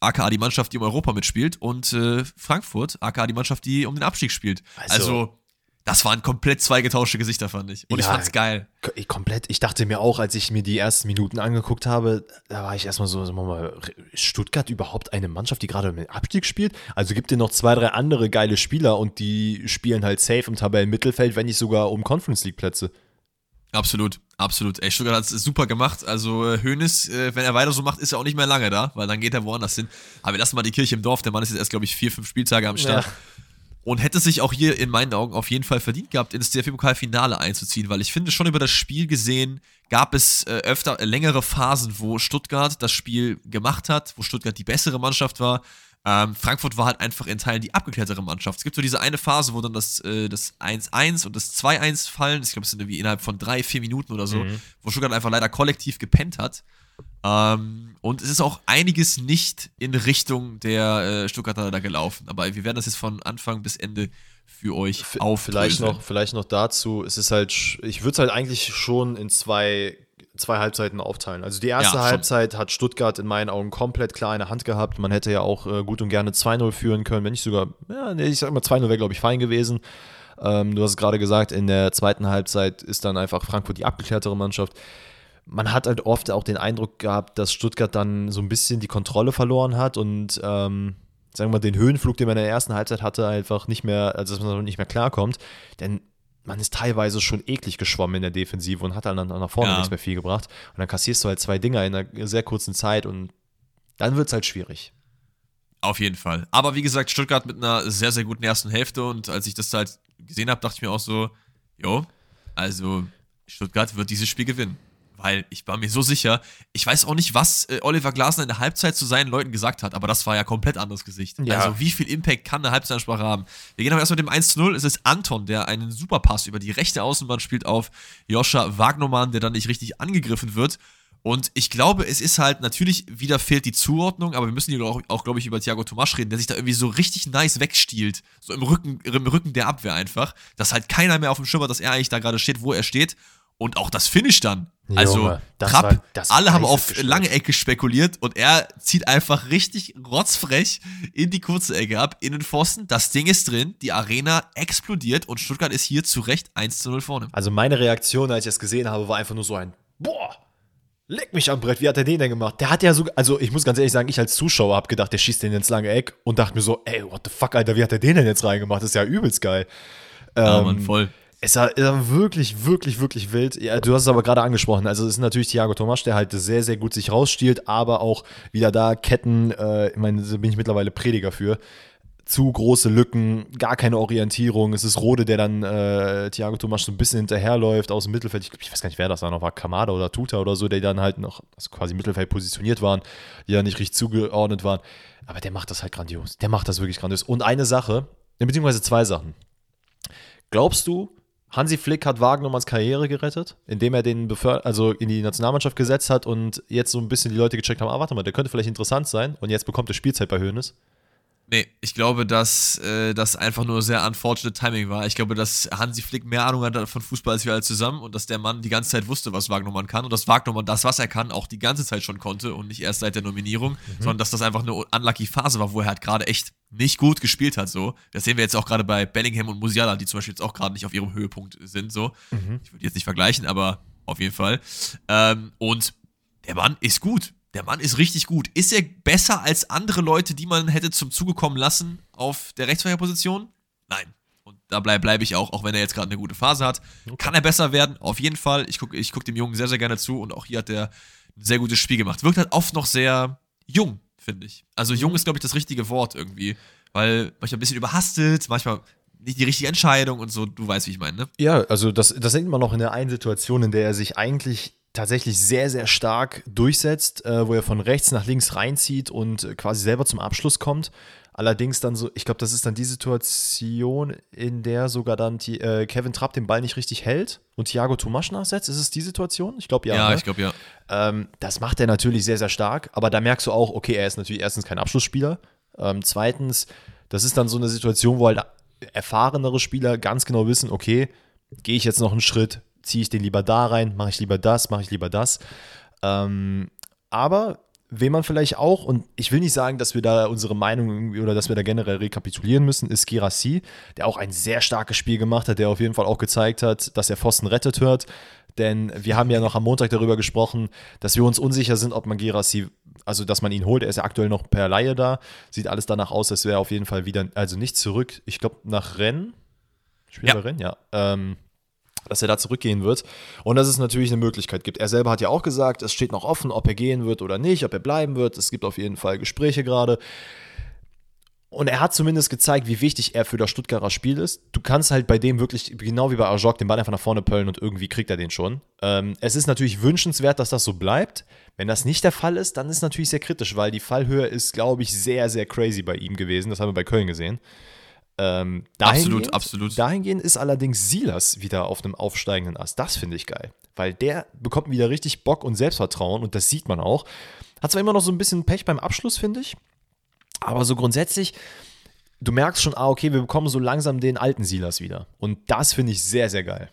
aka die Mannschaft, die um Europa mitspielt, und äh, Frankfurt, aka die Mannschaft, die um den Abstieg spielt. Also, also das waren komplett zwei getauschte Gesichter, fand ich. Und ja, ich fand's geil. Komplett. Ich dachte mir auch, als ich mir die ersten Minuten angeguckt habe, da war ich erstmal so, sagen wir mal, Stuttgart überhaupt eine Mannschaft, die gerade mit Abstieg spielt? Also gibt dir noch zwei, drei andere geile Spieler und die spielen halt safe im Tabellenmittelfeld, wenn nicht sogar um Conference League Plätze. Absolut, absolut. Ey, Stuttgart hat es super gemacht. Also Hönes, äh, äh, wenn er weiter so macht, ist er auch nicht mehr lange da, weil dann geht er woanders hin. Aber wir lassen mal die Kirche im Dorf. Der Mann ist jetzt erst, glaube ich, vier, fünf Spieltage am Start. Ja und hätte sich auch hier in meinen Augen auf jeden Fall verdient gehabt, ins DFB-Pokalfinale einzuziehen, weil ich finde, schon über das Spiel gesehen gab es äh, öfter äh, längere Phasen, wo Stuttgart das Spiel gemacht hat, wo Stuttgart die bessere Mannschaft war. Ähm, Frankfurt war halt einfach in Teilen die abgeklärtere Mannschaft. Es gibt so diese eine Phase, wo dann das, äh, das 1-1 und das 2-1 fallen. Ich glaube, es sind irgendwie innerhalb von drei, vier Minuten oder so, mhm. wo Stuttgart einfach leider kollektiv gepennt hat. Ähm, und es ist auch einiges nicht in Richtung der äh, Stuttgarter da gelaufen. Aber wir werden das jetzt von Anfang bis Ende für euch auf. Vielleicht noch, vielleicht noch dazu, es ist halt, ich würde es halt eigentlich schon in zwei, zwei Halbzeiten aufteilen. Also die erste ja, Halbzeit hat Stuttgart in meinen Augen komplett klar in der Hand gehabt. Man hätte ja auch äh, gut und gerne 2-0 führen können, wenn nicht sogar, ja, nee, ich sag mal 2-0 wäre, glaube ich, fein gewesen. Ähm, du hast es gerade gesagt, in der zweiten Halbzeit ist dann einfach Frankfurt die abgeklärtere Mannschaft man hat halt oft auch den Eindruck gehabt, dass Stuttgart dann so ein bisschen die Kontrolle verloren hat und ähm, sagen wir mal, den Höhenflug, den man in der ersten Halbzeit hatte, einfach nicht mehr, also dass man nicht mehr klarkommt. Denn man ist teilweise schon eklig geschwommen in der Defensive und hat dann nach vorne ja. nichts mehr viel gebracht. Und dann kassierst du halt zwei Dinger in einer sehr kurzen Zeit und dann wird es halt schwierig. Auf jeden Fall. Aber wie gesagt, Stuttgart mit einer sehr, sehr guten ersten Hälfte und als ich das halt gesehen habe, dachte ich mir auch so, jo, also Stuttgart wird dieses Spiel gewinnen weil ich war mir so sicher, ich weiß auch nicht, was äh, Oliver Glasner in der Halbzeit zu seinen Leuten gesagt hat, aber das war ja komplett anderes Gesicht. Ja. Also wie viel Impact kann eine Halbzeitansprache haben? Wir gehen aber erst mit dem 1 zu 0. Es ist Anton, der einen Superpass über die rechte Außenbahn spielt auf Joscha Wagnermann, der dann nicht richtig angegriffen wird. Und ich glaube, es ist halt, natürlich wieder fehlt die Zuordnung, aber wir müssen hier auch, auch glaube ich, über Thiago Tomasch reden, der sich da irgendwie so richtig nice wegstiehlt. So im Rücken, im Rücken der Abwehr einfach. Dass halt keiner mehr auf dem Schimmer, dass er eigentlich da gerade steht, wo er steht. Und auch das Finish dann. Also, Junge, Trapp, war, alle haben auf gespielt. lange Ecke spekuliert und er zieht einfach richtig rotzfrech in die kurze Ecke ab, in den Pfosten. Das Ding ist drin, die Arena explodiert und Stuttgart ist hier zu Recht 1 zu 0 vorne. Also, meine Reaktion, als ich das gesehen habe, war einfach nur so ein Boah! Leck mich am Brett, wie hat er den denn gemacht? Der hat ja so, also ich muss ganz ehrlich sagen, ich als Zuschauer hab gedacht, der schießt den ins lange Eck und dachte mir so, ey, what the fuck, Alter, wie hat er den denn jetzt reingemacht? Das ist ja übelst geil. Ja, ähm, Mann, voll. Es war, wirklich, wirklich, wirklich wild. Ja, du hast es aber gerade angesprochen. Also es ist natürlich Thiago Tomasch, der halt sehr, sehr gut sich rausstiehlt, aber auch wieder da Ketten, äh, ich meine, da bin ich mittlerweile Prediger für. Zu große Lücken, gar keine Orientierung. Es ist Rode, der dann äh, Thiago Tomasch so ein bisschen hinterherläuft aus dem Mittelfeld. Ich, ich weiß gar nicht, wer das da noch war, Kamada oder Tuta oder so, die dann halt noch also quasi Mittelfeld positioniert waren, die ja nicht richtig zugeordnet waren. Aber der macht das halt grandios. Der macht das wirklich grandios. Und eine Sache, beziehungsweise zwei Sachen. Glaubst du, Hansi Flick hat Wagnermanns Karriere gerettet, indem er den Beför also in die Nationalmannschaft gesetzt hat und jetzt so ein bisschen die Leute gecheckt haben, ah, warte mal, der könnte vielleicht interessant sein und jetzt bekommt er Spielzeit bei Hoeneß. Nee, ich glaube, dass äh, das einfach nur sehr unfortunate Timing war. Ich glaube, dass Hansi Flick mehr Ahnung hat von Fußball als wir alle zusammen und dass der Mann die ganze Zeit wusste, was Wagnermann kann und dass Wagnermann das, was er kann, auch die ganze Zeit schon konnte und nicht erst seit der Nominierung, mhm. sondern dass das einfach eine unlucky Phase war, wo er halt gerade echt nicht gut gespielt hat. So, das sehen wir jetzt auch gerade bei Bellingham und Musiala, die zum Beispiel jetzt auch gerade nicht auf ihrem Höhepunkt sind. So, mhm. ich würde jetzt nicht vergleichen, aber auf jeden Fall. Ähm, und der Mann ist gut der Mann ist richtig gut. Ist er besser als andere Leute, die man hätte zum Zuge kommen lassen auf der Rechtsverkehrposition? Nein. Und da bleibe bleib ich auch, auch wenn er jetzt gerade eine gute Phase hat. Okay. Kann er besser werden? Auf jeden Fall. Ich gucke ich guck dem Jungen sehr, sehr gerne zu und auch hier hat er ein sehr gutes Spiel gemacht. Wirkt halt oft noch sehr jung, finde ich. Also jung mhm. ist, glaube ich, das richtige Wort irgendwie. Weil manchmal ein bisschen überhastet, manchmal nicht die richtige Entscheidung und so, du weißt, wie ich meine, ne? Ja, also das, das sieht man noch in der einen Situation, in der er sich eigentlich tatsächlich sehr, sehr stark durchsetzt, äh, wo er von rechts nach links reinzieht und äh, quasi selber zum Abschluss kommt. Allerdings dann so, ich glaube, das ist dann die Situation, in der sogar dann die, äh, Kevin Trapp den Ball nicht richtig hält und Thiago Tomasch nachsetzt. Ist es die Situation? Ich glaube ja. Ja, ne? ich glaube ja. Ähm, das macht er natürlich sehr, sehr stark, aber da merkst du auch, okay, er ist natürlich erstens kein Abschlussspieler. Ähm, zweitens, das ist dann so eine Situation, wo halt erfahrenere Spieler ganz genau wissen, okay, gehe ich jetzt noch einen Schritt, ziehe ich den lieber da rein, mache ich lieber das, mache ich lieber das. Ähm, aber wen man vielleicht auch, und ich will nicht sagen, dass wir da unsere Meinung oder dass wir da generell rekapitulieren müssen, ist Girassi, der auch ein sehr starkes Spiel gemacht hat, der auf jeden Fall auch gezeigt hat, dass er Pfosten rettet hört. Denn wir haben ja noch am Montag darüber gesprochen, dass wir uns unsicher sind, ob man Girassi, also dass man ihn holt. Er ist ja aktuell noch per Laie da. Sieht alles danach aus, als wäre er auf jeden Fall wieder, also nicht zurück, ich glaube nach Rennen. Spielt ja. Rennen, ja. Ähm, dass er da zurückgehen wird und dass es natürlich eine Möglichkeit gibt. Er selber hat ja auch gesagt, es steht noch offen, ob er gehen wird oder nicht, ob er bleiben wird. Es gibt auf jeden Fall Gespräche gerade. Und er hat zumindest gezeigt, wie wichtig er für das Stuttgarter Spiel ist. Du kannst halt bei dem wirklich, genau wie bei Ajok, den Ball einfach nach vorne pöllen und irgendwie kriegt er den schon. Ähm, es ist natürlich wünschenswert, dass das so bleibt. Wenn das nicht der Fall ist, dann ist es natürlich sehr kritisch, weil die Fallhöhe ist, glaube ich, sehr, sehr crazy bei ihm gewesen. Das haben wir bei Köln gesehen. Ähm, absolut, absolut. Dahingehend ist allerdings Silas wieder auf einem aufsteigenden Ast. Das finde ich geil. Weil der bekommt wieder richtig Bock und Selbstvertrauen und das sieht man auch. Hat zwar immer noch so ein bisschen Pech beim Abschluss, finde ich. Aber so grundsätzlich, du merkst schon, ah, okay, wir bekommen so langsam den alten Silas wieder. Und das finde ich sehr, sehr geil.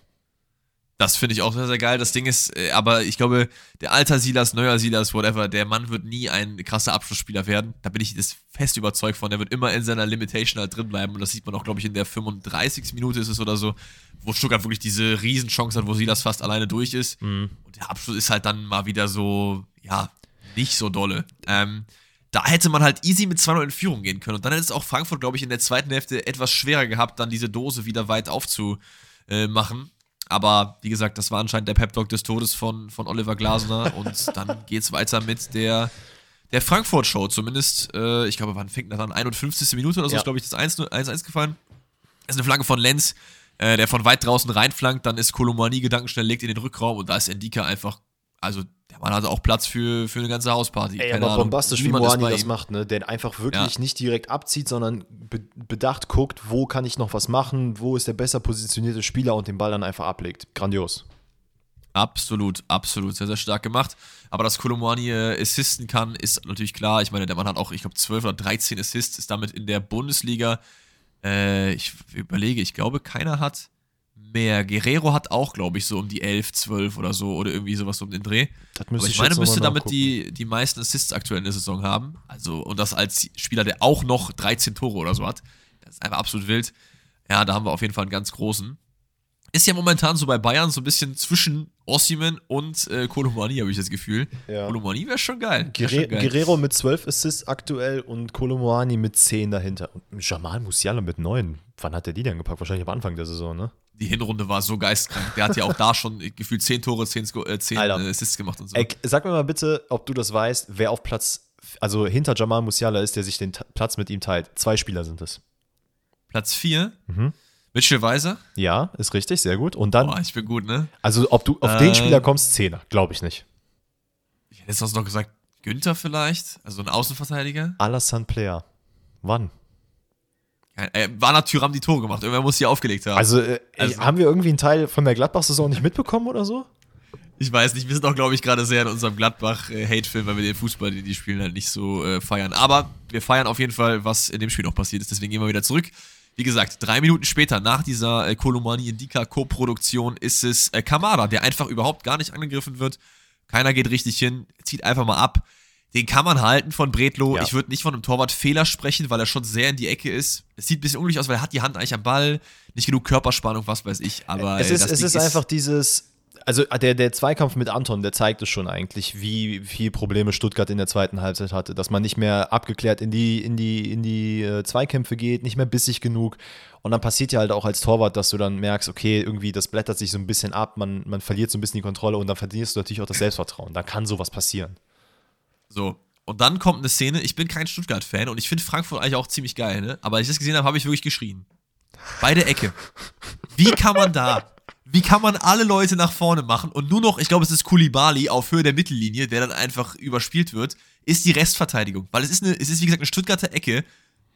Das finde ich auch sehr, sehr geil. Das Ding ist, äh, aber ich glaube, der alter Silas, neuer Silas, whatever, der Mann wird nie ein krasser Abschlussspieler werden. Da bin ich das fest überzeugt von. Der wird immer in seiner Limitation halt drin bleiben. Und das sieht man auch, glaube ich, in der 35. Minute ist es oder so, wo Stuttgart wirklich diese Riesenchance hat, wo Silas fast alleine durch ist. Mhm. Und der Abschluss ist halt dann mal wieder so, ja, nicht so dolle. Ähm, da hätte man halt easy mit 2-0 in Führung gehen können. Und dann hätte es auch Frankfurt, glaube ich, in der zweiten Hälfte etwas schwerer gehabt, dann diese Dose wieder weit aufzumachen. Aber wie gesagt, das war anscheinend der Pep-Talk des Todes von, von Oliver Glasner und (laughs) dann geht es weiter mit der, der Frankfurt-Show. Zumindest, äh, ich glaube, wann fängt das an? 51. Minute oder so ja. ist, glaube ich, das 1-1 gefallen. Das ist eine Flanke von Lenz, äh, der von weit draußen reinflankt. Dann ist Kolomani gedankenschnell, legt in den Rückraum und da ist Endika einfach, also Mann hat auch Platz für, für eine ganze Hausparty. Ey, Keine aber Ahnung, bombastisch, wie Moani das macht, ne? Der einfach wirklich ja. nicht direkt abzieht, sondern be bedacht guckt, wo kann ich noch was machen, wo ist der besser positionierte Spieler und den Ball dann einfach ablegt. Grandios. Absolut, absolut. Sehr, sehr stark gemacht. Aber dass Kolomani äh, assisten kann, ist natürlich klar. Ich meine, der Mann hat auch, ich glaube, 12 oder 13 Assists, ist damit in der Bundesliga. Äh, ich überlege, ich glaube, keiner hat mehr. Guerrero hat auch, glaube ich, so um die 11, 12 oder so oder irgendwie sowas um den Dreh. Das Aber ich, ich meine, müsste damit die, die meisten Assists aktuell in der Saison haben. Also, und das als Spieler, der auch noch 13 Tore oder so hat. Das ist einfach absolut wild. Ja, da haben wir auf jeden Fall einen ganz großen. Ist ja momentan so bei Bayern so ein bisschen zwischen Ossiman und äh, Kolomani, habe ich das Gefühl. Ja. Kolomani wäre schon geil. Wär schon geil. Guerrero mit 12 Assists aktuell und Kolomani mit 10 dahinter. Und Jamal Musiala mit 9. Wann hat der die denn gepackt? Wahrscheinlich am Anfang der Saison, ne? Die Hinrunde war so geistkrank. Der hat ja auch da schon gefühlt 10 Tore, 10, äh, 10 Assists gemacht und so. Ey, sag mir mal bitte, ob du das weißt, wer auf Platz, also hinter Jamal Musiala ist, der sich den Platz mit ihm teilt. Zwei Spieler sind es. Platz 4? Mhm. Mitchell Weiser? Ja, ist richtig, sehr gut. Und dann. Boah, ich bin gut, ne? Also, ob du auf äh, den Spieler kommst, Zehner, glaube ich nicht. Ich hätte jetzt noch gesagt, Günther vielleicht, also ein Außenverteidiger. Alassane Player. Wann? Äh, Warner Thüram die Tore gemacht. Irgendwer muss die aufgelegt haben. Also, äh, also, haben wir irgendwie einen Teil von der Gladbach-Saison nicht mitbekommen oder so? Ich weiß nicht, wir sind auch, glaube ich, gerade sehr in unserem Gladbach-Hate-Film, weil wir den Fußball, den die spielen, halt nicht so äh, feiern. Aber wir feiern auf jeden Fall, was in dem Spiel noch passiert ist. Deswegen gehen wir wieder zurück. Wie gesagt, drei Minuten später, nach dieser äh, Kolomani Indika Co-Produktion, ist es äh, Kamada, der einfach überhaupt gar nicht angegriffen wird. Keiner geht richtig hin, zieht einfach mal ab. Den kann man halten von Bredlo. Ja. Ich würde nicht von einem Torwartfehler sprechen, weil er schon sehr in die Ecke ist. Es sieht ein bisschen unglücklich aus, weil er hat die Hand eigentlich am Ball, nicht genug Körperspannung, was weiß ich. Aber es ist, es ist einfach dieses, also der, der Zweikampf mit Anton, der zeigt es schon eigentlich, wie viel Probleme Stuttgart in der zweiten Halbzeit hatte. Dass man nicht mehr abgeklärt in die, in die, in die äh, Zweikämpfe geht, nicht mehr bissig genug. Und dann passiert ja halt auch als Torwart, dass du dann merkst, okay, irgendwie das blättert sich so ein bisschen ab, man, man verliert so ein bisschen die Kontrolle und dann verlierst du natürlich auch das Selbstvertrauen. Da kann sowas passieren. So, und dann kommt eine Szene, ich bin kein Stuttgart-Fan und ich finde Frankfurt eigentlich auch ziemlich geil, ne? Aber als ich das gesehen habe, habe ich wirklich geschrien. Beide Ecke. Wie kann man da, wie kann man alle Leute nach vorne machen und nur noch, ich glaube, es ist Kulibali auf Höhe der Mittellinie, der dann einfach überspielt wird, ist die Restverteidigung. Weil es ist, eine, es ist wie gesagt, eine Stuttgarter Ecke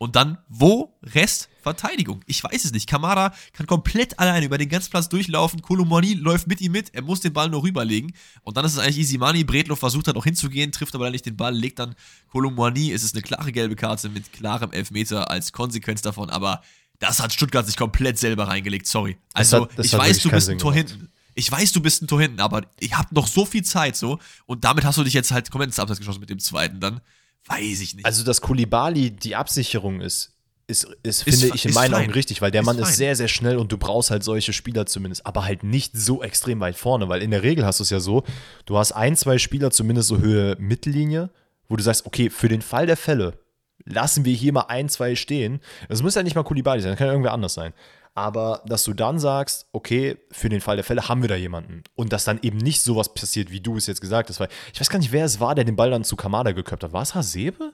und dann, wo Rest Verteidigung? Ich weiß es nicht. Kamada kann komplett alleine über den ganzen Platz durchlaufen. Kolomani läuft mit ihm mit. Er muss den Ball nur rüberlegen. Und dann ist es eigentlich easy money. Bredlo versucht dann auch hinzugehen, trifft aber nicht den Ball, legt dann Kolomani. Es ist eine klare gelbe Karte mit klarem Elfmeter als Konsequenz davon. Aber das hat Stuttgart sich komplett selber reingelegt. Sorry. Also, hat, ich weiß, du bist ein Tor hinten. Ich weiß, du bist ein Tor hinten, aber ich hab noch so viel Zeit so. Und damit hast du dich jetzt halt komplett ins Abseits geschossen mit dem zweiten dann. Weiß ich nicht. Also, dass Kulibali die Absicherung ist, ist, ist, ist finde ich in meinen fein. Augen richtig, weil der ist Mann fein. ist sehr, sehr schnell und du brauchst halt solche Spieler zumindest, aber halt nicht so extrem weit vorne, weil in der Regel hast du es ja so, du hast ein, zwei Spieler zumindest so Höhe Mittellinie, wo du sagst, okay, für den Fall der Fälle lassen wir hier mal ein, zwei stehen. Es muss ja nicht mal Kulibali sein, das kann ja irgendwer anders sein. Aber dass du dann sagst, okay, für den Fall der Fälle haben wir da jemanden. Und dass dann eben nicht sowas passiert, wie du es jetzt gesagt hast. Weil ich weiß gar nicht, wer es war, der den Ball dann zu Kamada geköpft hat. War es Hasebe?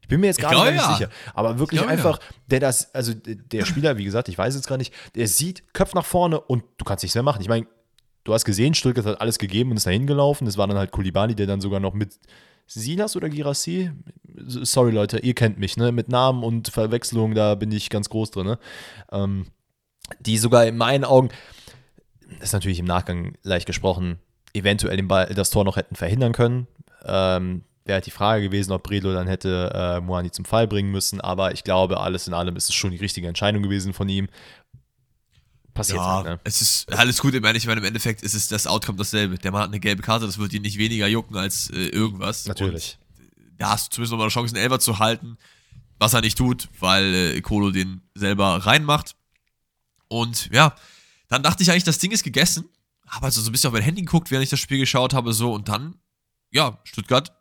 Ich bin mir jetzt gerade nicht ja. sicher. Aber wirklich glaube, einfach, der das, also der Spieler, wie gesagt, ich weiß jetzt gar nicht, der sieht, köpft nach vorne und du kannst nichts mehr machen. Ich meine, du hast gesehen, Stuttgart hat alles gegeben und ist dahin gelaufen. Es war dann halt Kulibani, der dann sogar noch mit Silas oder Girassi? Sorry, Leute, ihr kennt mich, ne? Mit Namen und Verwechslung, da bin ich ganz groß drin, ne? Ähm, die sogar in meinen Augen, das ist natürlich im Nachgang leicht gesprochen, eventuell den Ball, das Tor noch hätten verhindern können. Ähm, Wäre halt die Frage gewesen, ob Bredlo dann hätte äh, Moani zum Fall bringen müssen, aber ich glaube, alles in allem ist es schon die richtige Entscheidung gewesen von ihm. Passiert ja, halt, ne? Es ist alles gut, ich meine, ich meine, im Endeffekt ist es das Outcome dasselbe. Der Mann hat eine gelbe Karte, das wird ihn nicht weniger jucken als äh, irgendwas. Natürlich. da hast du zumindest noch mal eine Chance, einen Elber zu halten, was er nicht tut, weil äh, Kolo den selber reinmacht. Und ja, dann dachte ich eigentlich, das Ding ist gegessen. Habe also so ein bisschen auf mein Handy geguckt, während ich das Spiel geschaut habe, so und dann, ja, Stuttgart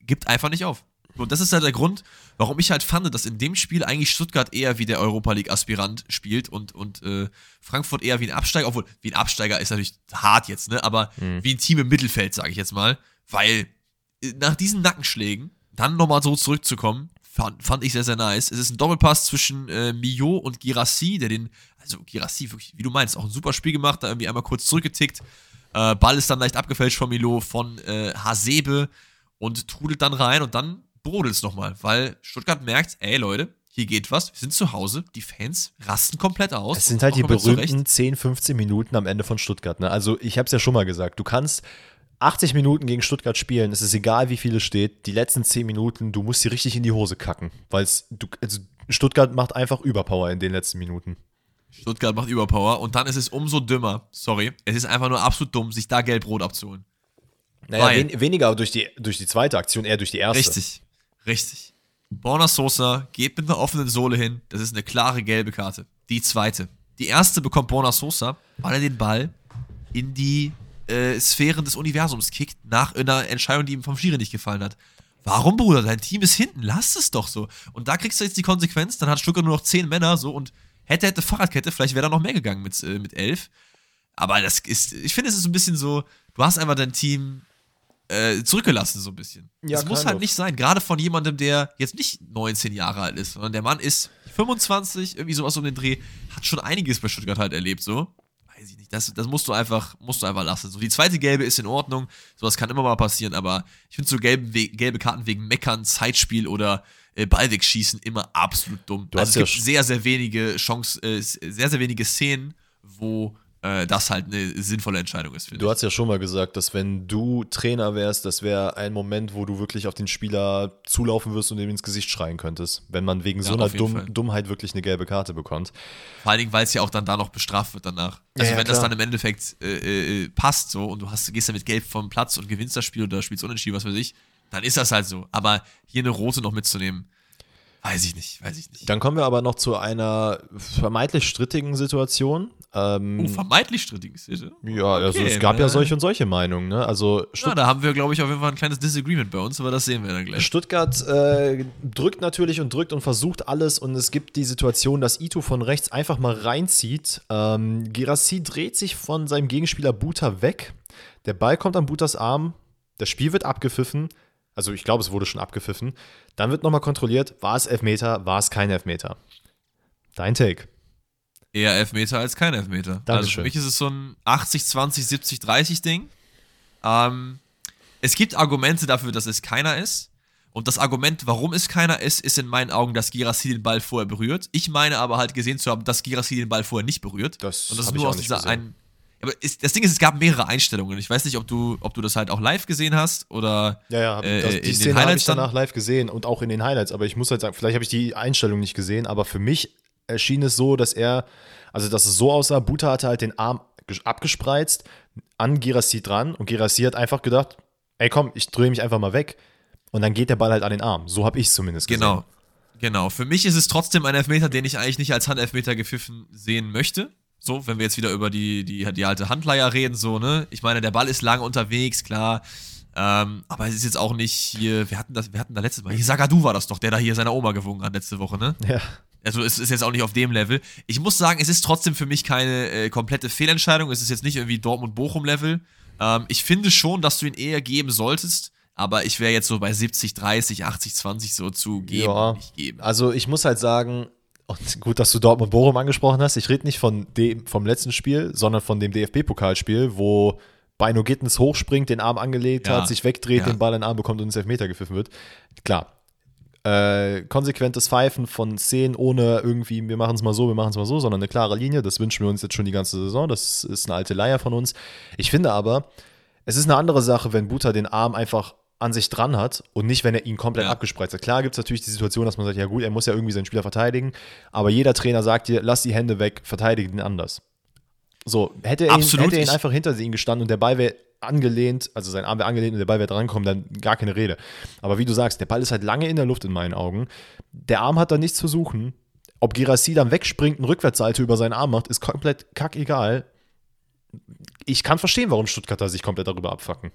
gibt einfach nicht auf. Und das ist halt der Grund, warum ich halt fand, dass in dem Spiel eigentlich Stuttgart eher wie der Europa League-Aspirant spielt und, und äh, Frankfurt eher wie ein Absteiger, obwohl wie ein Absteiger ist natürlich hart jetzt, ne? Aber mhm. wie ein Team im Mittelfeld, sage ich jetzt mal. Weil äh, nach diesen Nackenschlägen dann nochmal so zurückzukommen, fand, fand ich sehr, sehr nice. Es ist ein Doppelpass zwischen äh, Mio und Girassi, der den, also Girassi, wirklich, wie du meinst, auch ein super Spiel gemacht, da irgendwie einmal kurz zurückgetickt. Äh, Ball ist dann leicht abgefälscht von Milo, von äh, Hasebe und trudelt dann rein und dann brodelt es nochmal, weil Stuttgart merkt, ey Leute, hier geht was, wir sind zu Hause, die Fans rasten komplett aus. Es sind halt die berühmten 10, 15 Minuten am Ende von Stuttgart. Ne? Also ich habe es ja schon mal gesagt, du kannst 80 Minuten gegen Stuttgart spielen, es ist egal, wie viel es steht, die letzten 10 Minuten, du musst sie richtig in die Hose kacken, weil also Stuttgart macht einfach Überpower in den letzten Minuten. Stuttgart macht Überpower und dann ist es umso dümmer, sorry, es ist einfach nur absolut dumm, sich da gelb-rot abzuholen. Naja, wen, weniger durch die, durch die zweite Aktion, eher durch die erste. Richtig, richtig. Borna Sosa geht mit einer offenen Sohle hin. Das ist eine klare gelbe Karte. Die zweite. Die erste bekommt Borna Sosa, weil er den Ball in die äh, Sphären des Universums kickt, nach einer Entscheidung, die ihm vom Schiri nicht gefallen hat. Warum, Bruder? Dein Team ist hinten. Lass es doch so. Und da kriegst du jetzt die Konsequenz. Dann hat Stuttgart nur noch zehn Männer so und hätte, hätte Fahrradkette. Vielleicht wäre da noch mehr gegangen mit, äh, mit elf. Aber das ist, ich finde, es ist ein bisschen so, du hast einfach dein Team äh, zurückgelassen, so ein bisschen. Ja, das muss halt of. nicht sein. Gerade von jemandem, der jetzt nicht 19 Jahre alt ist, sondern der Mann ist 25, irgendwie sowas um den Dreh, hat schon einiges bei Stuttgart halt erlebt, so. Weiß ich nicht. Das, das musst du einfach, musst du einfach lassen. So, die zweite gelbe ist in Ordnung. Sowas kann immer mal passieren, aber ich finde so gelbe, gelbe Karten wegen Meckern, Zeitspiel oder äh, Ball wegschießen immer absolut dumm. Du also es gibt sehr, sehr wenige Chancen, äh, sehr, sehr wenige Szenen, wo äh, das halt eine sinnvolle Entscheidung ist. Du hast ja schon mal gesagt, dass wenn du Trainer wärst, das wäre ein Moment, wo du wirklich auf den Spieler zulaufen wirst und ihm ins Gesicht schreien könntest, wenn man wegen ja, so einer Dumm Dummheit wirklich eine gelbe Karte bekommt. Vor allen Dingen, weil es ja auch dann da noch bestraft wird danach. Also ja, wenn klar. das dann im Endeffekt äh, äh, passt so und du hast, gehst dann mit Gelb vom Platz und gewinnst das Spiel oder spielst unentschieden, was weiß ich, dann ist das halt so. Aber hier eine rote noch mitzunehmen, Weiß ich nicht, weiß ich nicht. Dann kommen wir aber noch zu einer vermeintlich strittigen Situation. Ähm, oh, vermeintlich strittigen Situation? Ja, okay, also es gab ja solche und solche Meinungen. Ne? Also ja, da haben wir, glaube ich, auf jeden Fall ein kleines Disagreement bei uns, aber das sehen wir dann gleich. Stuttgart äh, drückt natürlich und drückt und versucht alles und es gibt die Situation, dass Ito von rechts einfach mal reinzieht. Ähm, Girassi dreht sich von seinem Gegenspieler Buta weg. Der Ball kommt an Butas Arm. Das Spiel wird abgepfiffen. Also ich glaube, es wurde schon abgepfiffen. Dann wird nochmal kontrolliert, war es Elfmeter, war es kein Elfmeter. Dein Take. Eher Elfmeter als kein Elfmeter. Dankeschön. Also für mich ist es so ein 80, 20, 70, 30 Ding. Ähm, es gibt Argumente dafür, dass es keiner ist. Und das Argument, warum es keiner ist, ist in meinen Augen, dass Girassi den Ball vorher berührt. Ich meine aber halt gesehen zu haben, dass Girassi den Ball vorher nicht berührt. Das und das ist nur aus dieser einen aber ist, das Ding ist, es gab mehrere Einstellungen. Ich weiß nicht, ob du, ob du das halt auch live gesehen hast oder. Ja, ja, äh, das, die Szene habe ich danach live gesehen und auch in den Highlights. Aber ich muss halt sagen, vielleicht habe ich die Einstellung nicht gesehen, aber für mich erschien es so, dass er, also dass es so aussah, Buta hatte halt den Arm abgespreizt an Girassi dran und Girassi hat einfach gedacht, ey komm, ich drehe mich einfach mal weg. Und dann geht der Ball halt an den Arm. So habe ich es zumindest gesehen. Genau. Genau. Für mich ist es trotzdem ein Elfmeter, den ich eigentlich nicht als Handelfmeter gepfiffen sehen möchte. So, wenn wir jetzt wieder über die, die, die alte Handleier reden, so, ne? Ich meine, der Ball ist lange unterwegs, klar. Ähm, aber es ist jetzt auch nicht hier, wir hatten das, wir hatten da letztes Mal, hier Sagadu war das doch, der da hier seiner Oma gewungen hat letzte Woche, ne? Ja. Also es ist jetzt auch nicht auf dem Level. Ich muss sagen, es ist trotzdem für mich keine äh, komplette Fehlentscheidung. Es ist jetzt nicht irgendwie Dortmund-Bochum-Level. Ähm, ich finde schon, dass du ihn eher geben solltest. Aber ich wäre jetzt so bei 70, 30, 80, 20 so zu geben, ja, geben. Also ich muss halt sagen, und gut, dass du Dortmund Bochum angesprochen hast. Ich rede nicht von dem, vom letzten Spiel, sondern von dem DFB-Pokalspiel, wo Beino Gittens hochspringt, den Arm angelegt ja. hat, sich wegdreht, ja. den Ball in den Arm bekommt und ins Elfmeter gepfiffen wird. Klar. Äh, konsequentes Pfeifen von Szenen ohne irgendwie, wir machen es mal so, wir machen es mal so, sondern eine klare Linie. Das wünschen wir uns jetzt schon die ganze Saison. Das ist eine alte Leier von uns. Ich finde aber, es ist eine andere Sache, wenn Buta den Arm einfach an sich dran hat und nicht, wenn er ihn komplett ja. abgespreizt hat. Klar gibt es natürlich die Situation, dass man sagt, ja gut, er muss ja irgendwie seinen Spieler verteidigen, aber jeder Trainer sagt dir, lass die Hände weg, verteidige den anders. So, hätte er, ihn, hätte er ihn einfach hinter ihn gestanden und der Ball wäre angelehnt, also sein Arm wäre angelehnt und der Ball wäre drankommen, dann gar keine Rede. Aber wie du sagst, der Ball ist halt lange in der Luft in meinen Augen. Der Arm hat da nichts zu suchen. Ob Girassi dann wegspringt, und Rückwärtsseite über seinen Arm macht, ist komplett kackegal. Ich kann verstehen, warum Stuttgarter sich komplett darüber abfacken.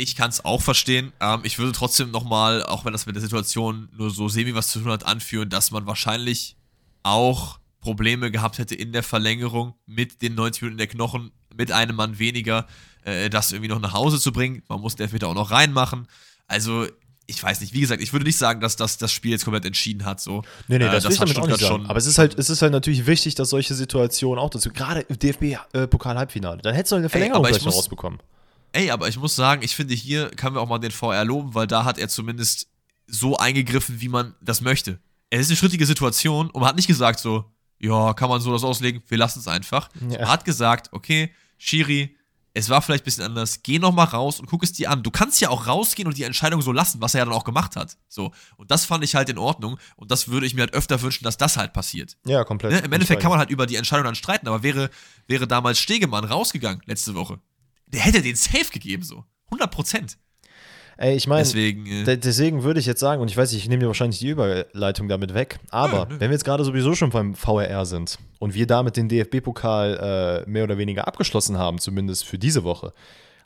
Ich kann es auch verstehen. Ähm, ich würde trotzdem nochmal, auch wenn das mit der Situation nur so semi was zu tun hat, anführen, dass man wahrscheinlich auch Probleme gehabt hätte in der Verlängerung mit den 90 Minuten der Knochen, mit einem Mann weniger, äh, das irgendwie noch nach Hause zu bringen. Man muss der Elfmeter auch noch reinmachen. Also, ich weiß nicht, wie gesagt, ich würde nicht sagen, dass das das Spiel jetzt komplett entschieden hat. So. Nee, nee, äh, das, das ich damit auch nicht sagen. Aber es ist, halt, es ist halt natürlich wichtig, dass solche Situationen auch dazu, gerade im DFB-Pokal-Halbfinale, dann hättest du eine Verlängerung Ey, vielleicht noch rausbekommen. Ey, aber ich muss sagen, ich finde, hier kann man auch mal den VR loben, weil da hat er zumindest so eingegriffen, wie man das möchte. Es ist eine schrittige Situation und man hat nicht gesagt so, ja, kann man so das auslegen, wir lassen es einfach. Ja. Man hat gesagt, okay, Shiri, es war vielleicht ein bisschen anders, geh noch mal raus und guck es dir an. Du kannst ja auch rausgehen und die Entscheidung so lassen, was er ja dann auch gemacht hat. So. Und das fand ich halt in Ordnung und das würde ich mir halt öfter wünschen, dass das halt passiert. Ja, komplett. Ne? Im Endeffekt kann man halt über die Entscheidung dann streiten, aber wäre, wäre damals Stegemann rausgegangen letzte Woche, der hätte den safe gegeben, so. 100 Prozent. Ey, ich meine, deswegen, äh, deswegen würde ich jetzt sagen, und ich weiß, ich nehme dir wahrscheinlich die Überleitung damit weg, aber nö, nö. wenn wir jetzt gerade sowieso schon beim VRR sind und wir damit den DFB-Pokal äh, mehr oder weniger abgeschlossen haben, zumindest für diese Woche,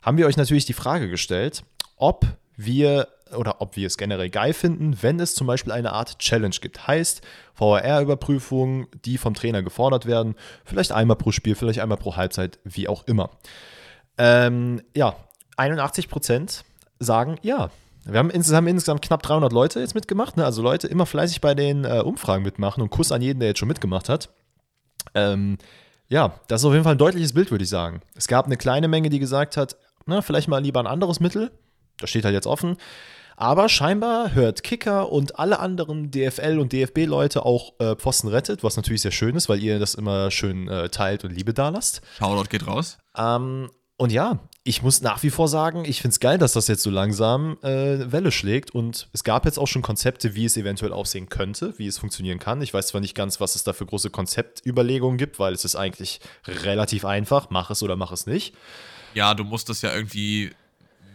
haben wir euch natürlich die Frage gestellt, ob wir oder ob wir es generell geil finden, wenn es zum Beispiel eine Art Challenge gibt. Heißt, VRR-Überprüfungen, die vom Trainer gefordert werden, vielleicht einmal pro Spiel, vielleicht einmal pro Halbzeit, wie auch immer. Ähm, ja, 81 Prozent sagen ja. Wir haben insgesamt, insgesamt knapp 300 Leute jetzt mitgemacht. Ne? Also Leute immer fleißig bei den äh, Umfragen mitmachen und Kuss an jeden, der jetzt schon mitgemacht hat. Ähm, ja, das ist auf jeden Fall ein deutliches Bild, würde ich sagen. Es gab eine kleine Menge, die gesagt hat, na, vielleicht mal lieber ein anderes Mittel. Das steht halt jetzt offen. Aber scheinbar hört Kicker und alle anderen DFL- und DFB-Leute auch äh, Pfosten rettet, was natürlich sehr schön ist, weil ihr das immer schön äh, teilt und Liebe da lasst. Shoutout geht raus. Ähm, und ja, ich muss nach wie vor sagen, ich finde es geil, dass das jetzt so langsam äh, Welle schlägt. Und es gab jetzt auch schon Konzepte, wie es eventuell aussehen könnte, wie es funktionieren kann. Ich weiß zwar nicht ganz, was es da für große Konzeptüberlegungen gibt, weil es ist eigentlich relativ einfach. Mach es oder mach es nicht. Ja, du musst das ja irgendwie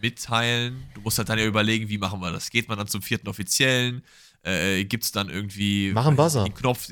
mitteilen. Du musst halt dann ja überlegen, wie machen wir das. Geht man dann zum vierten Offiziellen? Äh, Gibt es dann irgendwie Mach einen Buzzer. einen Knopf,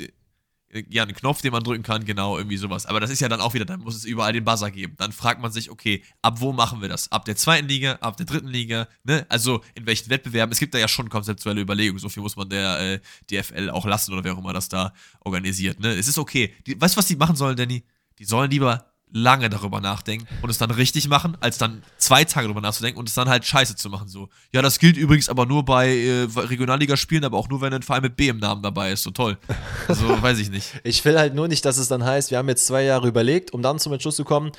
ja, einen Knopf, den man drücken kann, genau, irgendwie sowas. Aber das ist ja dann auch wieder, dann muss es überall den Buzzer geben. Dann fragt man sich, okay, ab wo machen wir das? Ab der zweiten Liga, ab der dritten Liga, ne? Also in welchen Wettbewerben? Es gibt da ja schon konzeptuelle Überlegungen. So viel muss man der äh, DFL auch lassen oder wer auch immer das da organisiert, ne? Es ist okay. Die, weißt du, was die machen sollen, Danny? Die sollen lieber lange darüber nachdenken und es dann richtig machen, als dann zwei Tage darüber nachzudenken und es dann halt scheiße zu machen. So, ja, das gilt übrigens aber nur bei äh, Regionalliga-Spielen, aber auch nur, wenn ein Verein mit B im Namen dabei ist. So toll. Also, (laughs) weiß ich nicht. Ich will halt nur nicht, dass es dann heißt, wir haben jetzt zwei Jahre überlegt, um dann zum Entschluss zu kommen,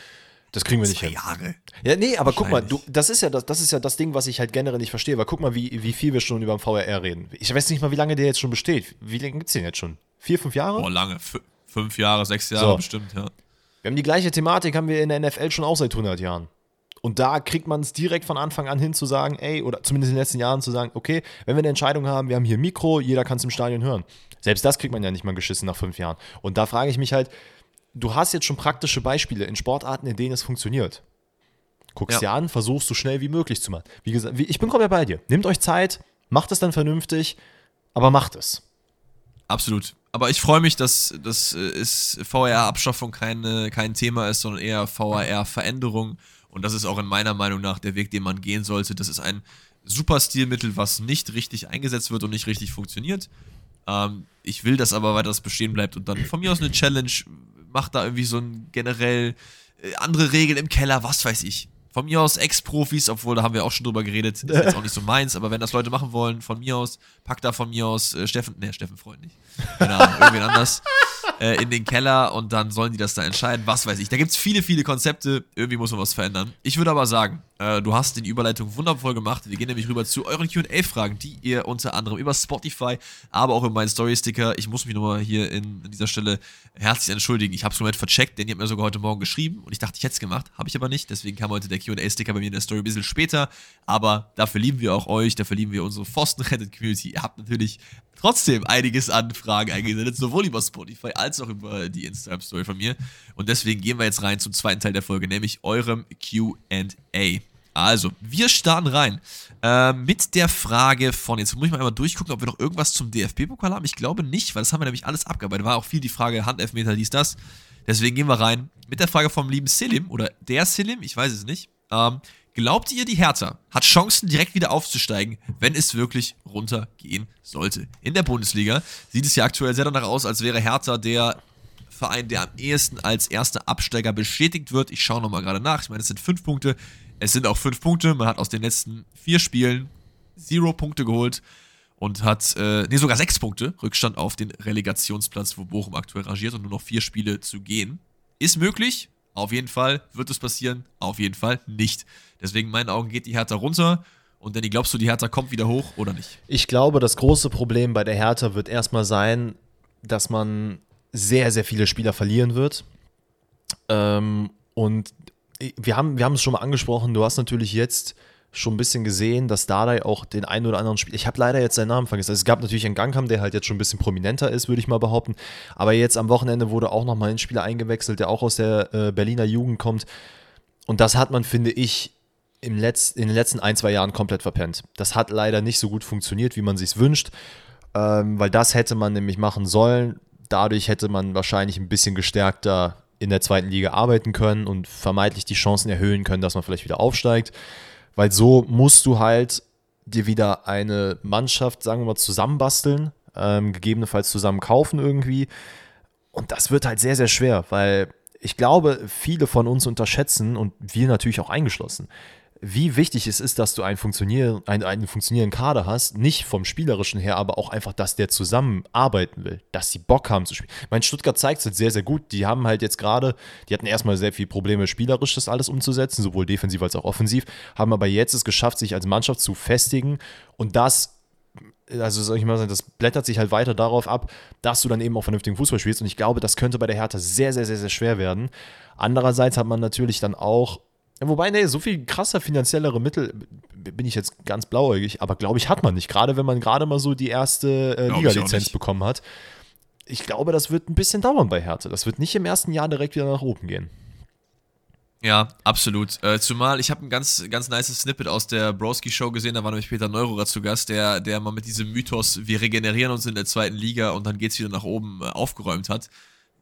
das kriegen wir nicht Zwei hin. Jahre. Ja, nee, aber guck mal, du, das ist ja das, das ist ja das Ding, was ich halt generell nicht verstehe. Weil guck mal, wie, wie viel wir schon über den VRR reden. Ich weiß nicht mal, wie lange der jetzt schon besteht. Wie lange gibt's den jetzt schon? Vier, fünf Jahre? Boah, lange. F fünf Jahre, sechs Jahre So. bestimmt, ja. Wir haben die gleiche Thematik, haben wir in der NFL schon auch seit 100 Jahren. Und da kriegt man es direkt von Anfang an hin zu sagen, ey, oder zumindest in den letzten Jahren zu sagen, okay, wenn wir eine Entscheidung haben, wir haben hier Mikro, jeder kann es im Stadion hören. Selbst das kriegt man ja nicht mal geschissen nach fünf Jahren. Und da frage ich mich halt, du hast jetzt schon praktische Beispiele in Sportarten, in denen es funktioniert. Guckst Ja. dir an, versuchst so schnell wie möglich zu machen. Wie gesagt, ich bin komplett bei dir. Nehmt euch Zeit, macht es dann vernünftig, aber macht es. Absolut. Aber ich freue mich, dass, dass äh, es VR-Abschaffung keine, kein Thema ist, sondern eher VR-Veränderung. Und das ist auch in meiner Meinung nach der Weg, den man gehen sollte. Das ist ein super Stilmittel, was nicht richtig eingesetzt wird und nicht richtig funktioniert. Ähm, ich will, dass aber weiter das bestehen bleibt und dann von mir aus eine Challenge, macht da irgendwie so ein generell äh, andere Regeln im Keller, was weiß ich. Von mir aus Ex-Profis, obwohl da haben wir auch schon drüber geredet, ist jetzt auch nicht so meins, aber wenn das Leute machen wollen, von mir aus, packt da von mir aus äh, Steffen, ne, Steffen Freund nicht. Keine Ahnung, irgendwen anders äh, in den Keller und dann sollen die das da entscheiden, was weiß ich. Da gibt es viele, viele Konzepte, irgendwie muss man was verändern. Ich würde aber sagen, äh, du hast die Überleitung wundervoll gemacht. Wir gehen nämlich rüber zu euren QA-Fragen, die ihr unter anderem über Spotify, aber auch in meinen Story-Sticker, ich muss mich nochmal hier in, an dieser Stelle herzlich entschuldigen. Ich habe es komplett vercheckt, denn ihr habt mir sogar heute Morgen geschrieben und ich dachte, ich hätte es gemacht. Habe ich aber nicht, deswegen kam heute der QA-Sticker bei mir in der Story ein bisschen später. Aber dafür lieben wir auch euch, dafür lieben wir unsere Pfosten-Reddit-Community. Ihr habt natürlich trotzdem einiges an Fragen eingesendet, sowohl über Spotify als auch über die Instagram-Story von mir. Und deswegen gehen wir jetzt rein zum zweiten Teil der Folge, nämlich eurem QA. Also, wir starten rein äh, mit der Frage von, jetzt muss ich mal einmal durchgucken, ob wir noch irgendwas zum DFB-Pokal haben. Ich glaube nicht, weil das haben wir nämlich alles abgearbeitet. War auch viel die Frage Handelfmeter, dies, das. Deswegen gehen wir rein mit der Frage vom lieben Selim oder der Selim, ich weiß es nicht. Ähm, glaubt ihr, die Hertha hat Chancen, direkt wieder aufzusteigen, wenn es wirklich runtergehen sollte? In der Bundesliga sieht es ja aktuell sehr danach aus, als wäre Hertha der Verein, der am ehesten als erster Absteiger bestätigt wird. Ich schaue nochmal gerade nach. Ich meine, es sind fünf Punkte. Es sind auch fünf Punkte. Man hat aus den letzten vier Spielen zero Punkte geholt und hat, äh, nee, sogar sechs Punkte Rückstand auf den Relegationsplatz, wo Bochum aktuell rangiert und nur noch vier Spiele zu gehen. Ist möglich. Auf jeden Fall wird es passieren. Auf jeden Fall nicht. Deswegen in meinen Augen geht die Hertha runter. Und Danny, glaubst du, die Hertha kommt wieder hoch oder nicht? Ich glaube, das große Problem bei der Hertha wird erstmal sein, dass man sehr, sehr viele Spieler verlieren wird. Ähm, und wir haben, wir haben es schon mal angesprochen, du hast natürlich jetzt schon ein bisschen gesehen, dass Dardai auch den einen oder anderen Spieler, ich habe leider jetzt seinen Namen vergessen, also es gab natürlich einen Gangham, der halt jetzt schon ein bisschen prominenter ist, würde ich mal behaupten, aber jetzt am Wochenende wurde auch nochmal ein Spieler eingewechselt, der auch aus der äh, Berliner Jugend kommt und das hat man, finde ich, im Letz-, in den letzten ein, zwei Jahren komplett verpennt. Das hat leider nicht so gut funktioniert, wie man sich wünscht, ähm, weil das hätte man nämlich machen sollen. Dadurch hätte man wahrscheinlich ein bisschen gestärkter in der zweiten Liga arbeiten können und vermeintlich die Chancen erhöhen können, dass man vielleicht wieder aufsteigt. Weil so musst du halt dir wieder eine Mannschaft, sagen wir mal, zusammenbasteln, ähm, gegebenenfalls zusammen kaufen irgendwie. Und das wird halt sehr, sehr schwer, weil ich glaube, viele von uns unterschätzen und wir natürlich auch eingeschlossen, wie wichtig es ist, dass du einen, funktionier einen, einen funktionierenden Kader hast, nicht vom Spielerischen her, aber auch einfach, dass der zusammenarbeiten will, dass sie Bock haben zu spielen. Mein Stuttgart zeigt es jetzt sehr, sehr gut. Die haben halt jetzt gerade, die hatten erstmal sehr viele Probleme, spielerisch das alles umzusetzen, sowohl defensiv als auch offensiv, haben aber jetzt es geschafft, sich als Mannschaft zu festigen und das also soll ich mal sagen, das blättert sich halt weiter darauf ab, dass du dann eben auch vernünftigen Fußball spielst. Und ich glaube, das könnte bei der Hertha sehr, sehr, sehr, sehr schwer werden. Andererseits hat man natürlich dann auch Wobei, nee, so viel krasser finanziellere Mittel bin ich jetzt ganz blauäugig, aber glaube ich, hat man nicht. Gerade wenn man gerade mal so die erste äh, Liga-Lizenz bekommen hat. Ich glaube, das wird ein bisschen dauern bei Hertha. Das wird nicht im ersten Jahr direkt wieder nach oben gehen. Ja, absolut. Äh, zumal ich habe ein ganz, ganz nice Snippet aus der Broski-Show gesehen, da war nämlich Peter Neururer zu Gast, der, der mal mit diesem Mythos, wir regenerieren uns in der zweiten Liga und dann geht es wieder nach oben, äh, aufgeräumt hat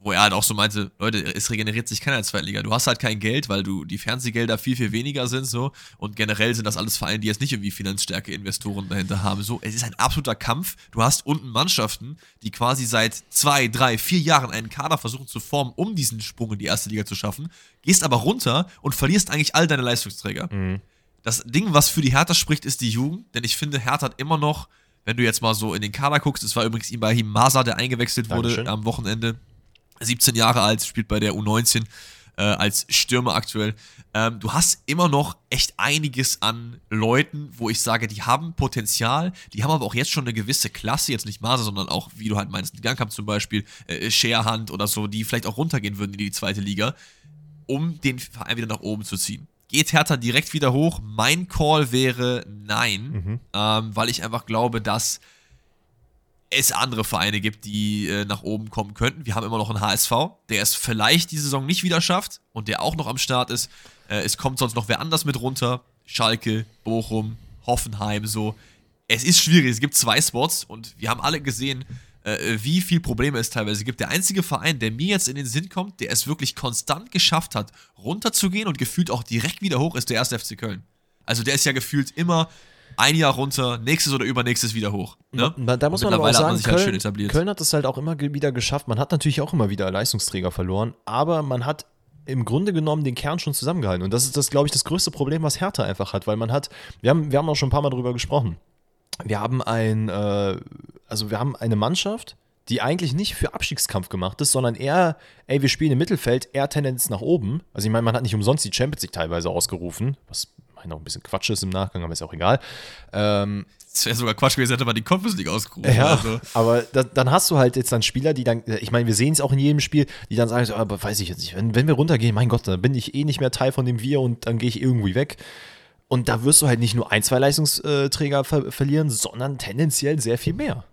wo er halt auch so meinte, Leute, es regeneriert sich keiner in der zweiten Liga. Du hast halt kein Geld, weil du die Fernsehgelder viel, viel weniger sind so und generell sind das alles Vereine, die jetzt nicht irgendwie finanzstärke Investoren dahinter haben. So, es ist ein absoluter Kampf. Du hast unten Mannschaften, die quasi seit zwei, drei, vier Jahren einen Kader versuchen zu formen, um diesen Sprung in die erste Liga zu schaffen, gehst aber runter und verlierst eigentlich all deine Leistungsträger. Mhm. Das Ding, was für die Hertha spricht, ist die Jugend, denn ich finde, Hertha hat immer noch, wenn du jetzt mal so in den Kader guckst, es war übrigens Ibrahim Masa, der eingewechselt Dankeschön. wurde am Wochenende 17 Jahre alt, spielt bei der U19 äh, als Stürmer aktuell. Ähm, du hast immer noch echt einiges an Leuten, wo ich sage, die haben Potenzial, die haben aber auch jetzt schon eine gewisse Klasse, jetzt nicht Maser, sondern auch, wie du halt meinst, Gangkamp zum Beispiel, äh, Scherhand oder so, die vielleicht auch runtergehen würden in die zweite Liga, um den Verein wieder nach oben zu ziehen. Geht Hertha direkt wieder hoch? Mein Call wäre nein, mhm. ähm, weil ich einfach glaube, dass es andere Vereine gibt, die äh, nach oben kommen könnten. Wir haben immer noch einen HSV, der es vielleicht die Saison nicht wieder schafft und der auch noch am Start ist. Äh, es kommt sonst noch wer anders mit runter. Schalke, Bochum, Hoffenheim, so. Es ist schwierig. Es gibt zwei Spots und wir haben alle gesehen, äh, wie viel Probleme es teilweise gibt. Der einzige Verein, der mir jetzt in den Sinn kommt, der es wirklich konstant geschafft hat, runterzugehen und gefühlt auch direkt wieder hoch, ist der erste FC Köln. Also der ist ja gefühlt immer ein Jahr runter, nächstes oder übernächstes wieder hoch. Ne? Da muss man aber auch sagen, halt Köln, halt Köln hat es halt auch immer wieder geschafft. Man hat natürlich auch immer wieder Leistungsträger verloren, aber man hat im Grunde genommen den Kern schon zusammengehalten. Und das ist das, glaube ich, das größte Problem, was Hertha einfach hat, weil man hat, wir haben, wir haben auch schon ein paar Mal darüber gesprochen. Wir haben ein, äh, also wir haben eine Mannschaft, die eigentlich nicht für Abstiegskampf gemacht ist, sondern eher, ey, wir spielen im Mittelfeld, eher Tendenz nach oben. Also ich meine, man hat nicht umsonst die Champions League teilweise ausgerufen, was eigentlich noch ein bisschen Quatsch ist im Nachgang, aber ist auch egal. Ähm, es wäre sogar Quatsch gewesen, hätte man die Conference League ausgerufen. Ja, also. aber da, dann hast du halt jetzt dann Spieler, die dann, ich meine, wir sehen es auch in jedem Spiel, die dann sagen, so, aber weiß ich jetzt nicht, wenn, wenn wir runtergehen, mein Gott, dann bin ich eh nicht mehr Teil von dem Wir und dann gehe ich irgendwie weg. Und da wirst du halt nicht nur ein, zwei Leistungsträger ver verlieren, sondern tendenziell sehr viel mehr.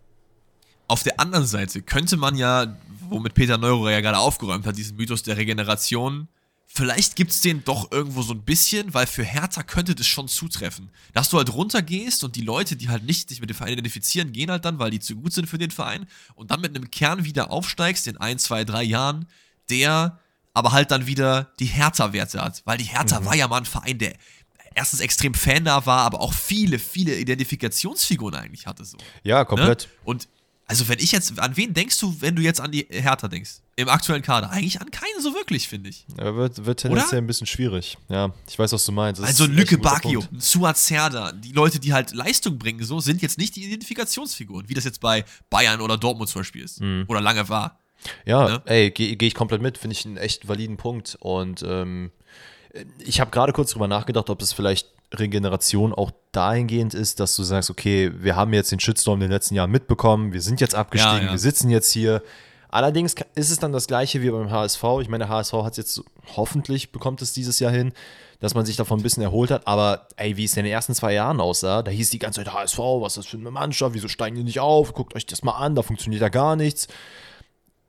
Auf der anderen Seite könnte man ja, womit Peter Neurer ja gerade aufgeräumt hat, diesen Mythos der Regeneration vielleicht gibt es den doch irgendwo so ein bisschen, weil für Hertha könnte das schon zutreffen. Dass du halt runtergehst und die Leute, die halt nicht sich mit dem Verein identifizieren, gehen halt dann, weil die zu gut sind für den Verein und dann mit einem Kern wieder aufsteigst in ein, zwei, drei Jahren, der aber halt dann wieder die Hertha-Werte hat. Weil die Hertha mhm. war ja mal ein Verein, der erstens extrem Fan da war, aber auch viele, viele Identifikationsfiguren eigentlich hatte. So. Ja, komplett. Ne? Und also wenn ich jetzt, an wen denkst du, wenn du jetzt an die Hertha denkst? Im aktuellen Kader? Eigentlich an keinen so wirklich, finde ich. Ja, wird, wird tendenziell ein bisschen schwierig. Ja, ich weiß, was du meinst. Das also Lücke Bakio, Suat Serda, die Leute, die halt Leistung bringen, so, sind jetzt nicht die Identifikationsfiguren, wie das jetzt bei Bayern oder Dortmund zum Beispiel ist. Mhm. Oder lange war. Ja, ne? ey, gehe geh ich komplett mit, finde ich einen echt validen Punkt. Und ähm, ich habe gerade kurz drüber nachgedacht, ob es vielleicht Regeneration auch dahingehend ist, dass du sagst, okay, wir haben jetzt den Shitstorm in den letzten Jahren mitbekommen, wir sind jetzt abgestiegen, ja, ja. wir sitzen jetzt hier. Allerdings ist es dann das gleiche wie beim HSV. Ich meine, der HSV hat es jetzt, hoffentlich bekommt es dieses Jahr hin, dass man sich davon ein bisschen erholt hat. Aber ey, wie es in den ersten zwei Jahren aussah, da hieß die ganze Zeit HSV, was ist das für eine Mannschaft, wieso steigen die nicht auf? Guckt euch das mal an, da funktioniert da gar nichts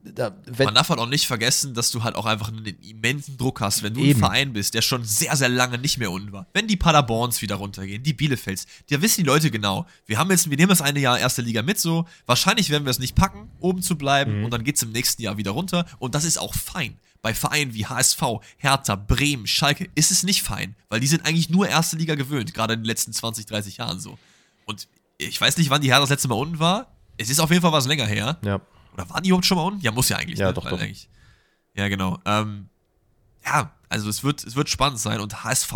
da, Man darf halt auch nicht vergessen, dass du halt auch einfach einen immensen Druck hast, wenn du Eben. ein Verein bist, der schon sehr, sehr lange nicht mehr unten war. Wenn die Paderborns wieder runtergehen, die Bielefelds, da wissen die Leute genau, wir haben jetzt, wir nehmen das eine Jahr erste Liga mit so, wahrscheinlich werden wir es nicht packen, oben zu bleiben mhm. und dann geht es im nächsten Jahr wieder runter und das ist auch fein. Bei Vereinen wie HSV, Hertha, Bremen, Schalke ist es nicht fein, weil die sind eigentlich nur erste Liga gewöhnt, gerade in den letzten 20, 30 Jahren so. Und ich weiß nicht, wann die Hertha das letzte Mal unten war. Es ist auf jeden Fall was länger her. Ja. Oder waren die überhaupt schon mal unten? Ja, muss ja eigentlich. Ja, ne? doch, doch. Eigentlich, ja, genau. Ähm, ja, also es wird, es wird spannend sein. Und HSV,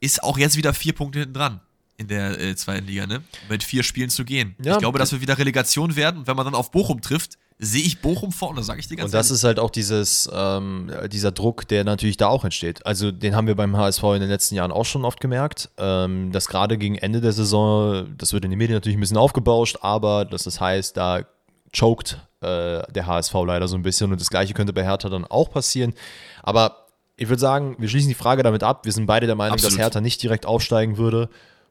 ist auch jetzt wieder vier Punkte hinten dran in der äh, zweiten Liga, ne? Mit vier Spielen zu gehen. Ja, ich glaube, dass wir wieder Relegation werden. Und wenn man dann auf Bochum trifft, sehe ich Bochum vorne, sage ich dir ganz Und das ehrlich. ist halt auch dieses, ähm, dieser Druck, der natürlich da auch entsteht. Also den haben wir beim HSV in den letzten Jahren auch schon oft gemerkt, ähm, dass gerade gegen Ende der Saison, das wird in den Medien natürlich ein bisschen aufgebauscht, aber dass das heißt, da choked äh, der HSV leider so ein bisschen und das gleiche könnte bei Hertha dann auch passieren. Aber ich würde sagen, wir schließen die Frage damit ab. Wir sind beide der Meinung, Absolut. dass Hertha nicht direkt aufsteigen würde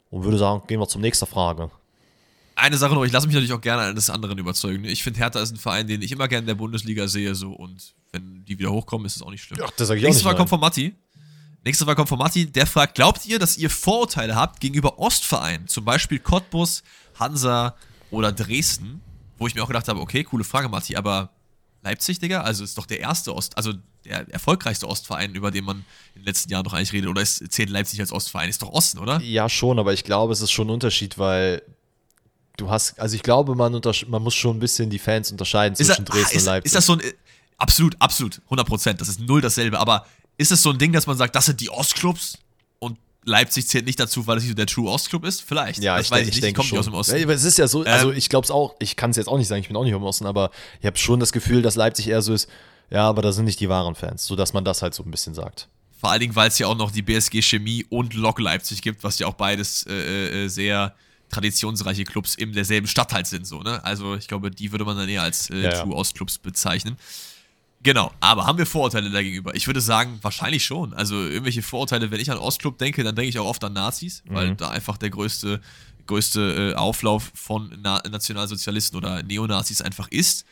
und würde sagen, gehen wir zur nächsten Frage. Eine Sache noch, ich lasse mich natürlich auch gerne eines anderen überzeugen. Ich finde, Hertha ist ein Verein, den ich immer gerne in der Bundesliga sehe, so und wenn die wieder hochkommen, ist es auch nicht schlimm. Ach, das sag ich auch Nächste nicht, Frage nein. kommt von Matti. Nächste Frage kommt von Matti. Der fragt: Glaubt ihr, dass ihr Vorurteile habt gegenüber Ostvereinen, zum Beispiel Cottbus, Hansa oder Dresden? Wo ich mir auch gedacht habe: Okay, coole Frage, Matti, aber Leipzig, Digga, also ist doch der erste Ost, also der erfolgreichste Ostverein, über den man in den letzten Jahren noch eigentlich redet. Oder ist, zählt Leipzig als Ostverein? Ist doch Osten, oder? Ja, schon, aber ich glaube, es ist schon ein Unterschied, weil du hast, also ich glaube, man, man muss schon ein bisschen die Fans unterscheiden Ist, zwischen das- Dresden ah, ist, und Leipzig. ist das so ein. Absolut, absolut, 100 Prozent. Das ist null dasselbe. Aber ist es so ein Ding, dass man sagt, das sind die Ostclubs Leipzig zählt nicht dazu, weil es nicht so der True Ostclub ist? Vielleicht. ja, das ich, weiß ich ich nicht. denke komme schon. nicht aus dem Osten. Ja, aber es ist ja so, also Ähm, ich glaube es auch, ich kann es jetzt auch nicht sagen, ich bin auch nicht im Osten, aber ich habe schon das Gefühl, dass Leipzig eher so ist, ja, aber da sind nicht die wahren Fans, sodass man das halt so ein bisschen sagt. Vor allen Dingen, weil es ja auch noch die BSG Chemie und Lok Leipzig gibt, was ja auch beides äh, äh, sehr traditionsreiche Clubs in derselben Stadt halt sind. So, ne? Also ich glaube, die würde man dann eher als äh, Ja. True Ostclubs bezeichnen. Genau, aber haben wir Vorurteile dagegenüber? Ich würde sagen, wahrscheinlich schon. Also irgendwelche Vorurteile, wenn ich an Ostclub denke, dann denke ich auch oft an Nazis, weil Mhm. da einfach der größte, größte äh, Auflauf von Na Nationalsozialisten oder Neonazis einfach ist.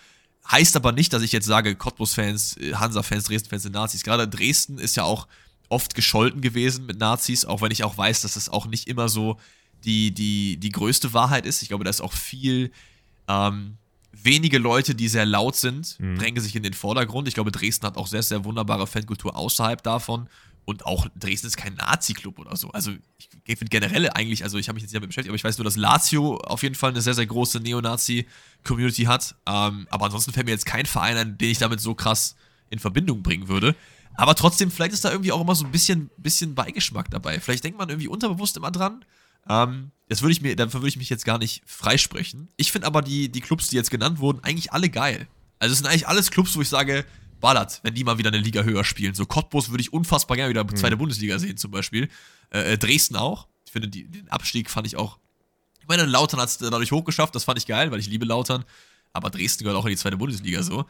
Heißt aber nicht, dass ich jetzt sage, Cottbus-Fans, äh, Hansa-Fans, Dresden-Fans sind Nazis. Gerade Dresden ist ja auch oft gescholten gewesen mit Nazis, auch wenn ich auch weiß, dass das auch nicht immer so die, die, die größte Wahrheit ist. Ich glaube, da ist auch viel ähm, wenige Leute, die sehr laut sind, drängen sich in den Vordergrund. Ich glaube, Dresden hat auch sehr, sehr wunderbare Fankultur außerhalb davon. Und auch Dresden ist kein Nazi-Club oder so. Also ich finde generell eigentlich, also ich habe mich jetzt nicht damit beschäftigt, aber ich weiß nur, dass Lazio auf jeden Fall eine sehr, sehr große Neonazi-Community hat. Ähm, aber ansonsten fällt mir jetzt kein Verein ein, den ich damit so krass in Verbindung bringen würde. Aber trotzdem, vielleicht ist da irgendwie auch immer so ein bisschen, bisschen Beigeschmack dabei. Vielleicht denkt man irgendwie unterbewusst immer dran. Ähm, das würde ich mir, dafür würde ich mich jetzt gar nicht freisprechen. Ich finde aber die, die Clubs, die jetzt genannt wurden, eigentlich alle geil. Also es sind eigentlich alles Clubs, wo ich sage, ballert, wenn die mal wieder eine Liga höher spielen. So Cottbus würde ich unfassbar gerne wieder zweite Bundesliga sehen zum Beispiel. Äh, äh, Dresden auch. Ich finde, die, den Abstieg fand ich auch. Ich meine, Lautern hat es dadurch hochgeschafft, das fand ich geil, weil ich liebe Lautern. Aber Dresden gehört auch in die zweite Bundesliga so.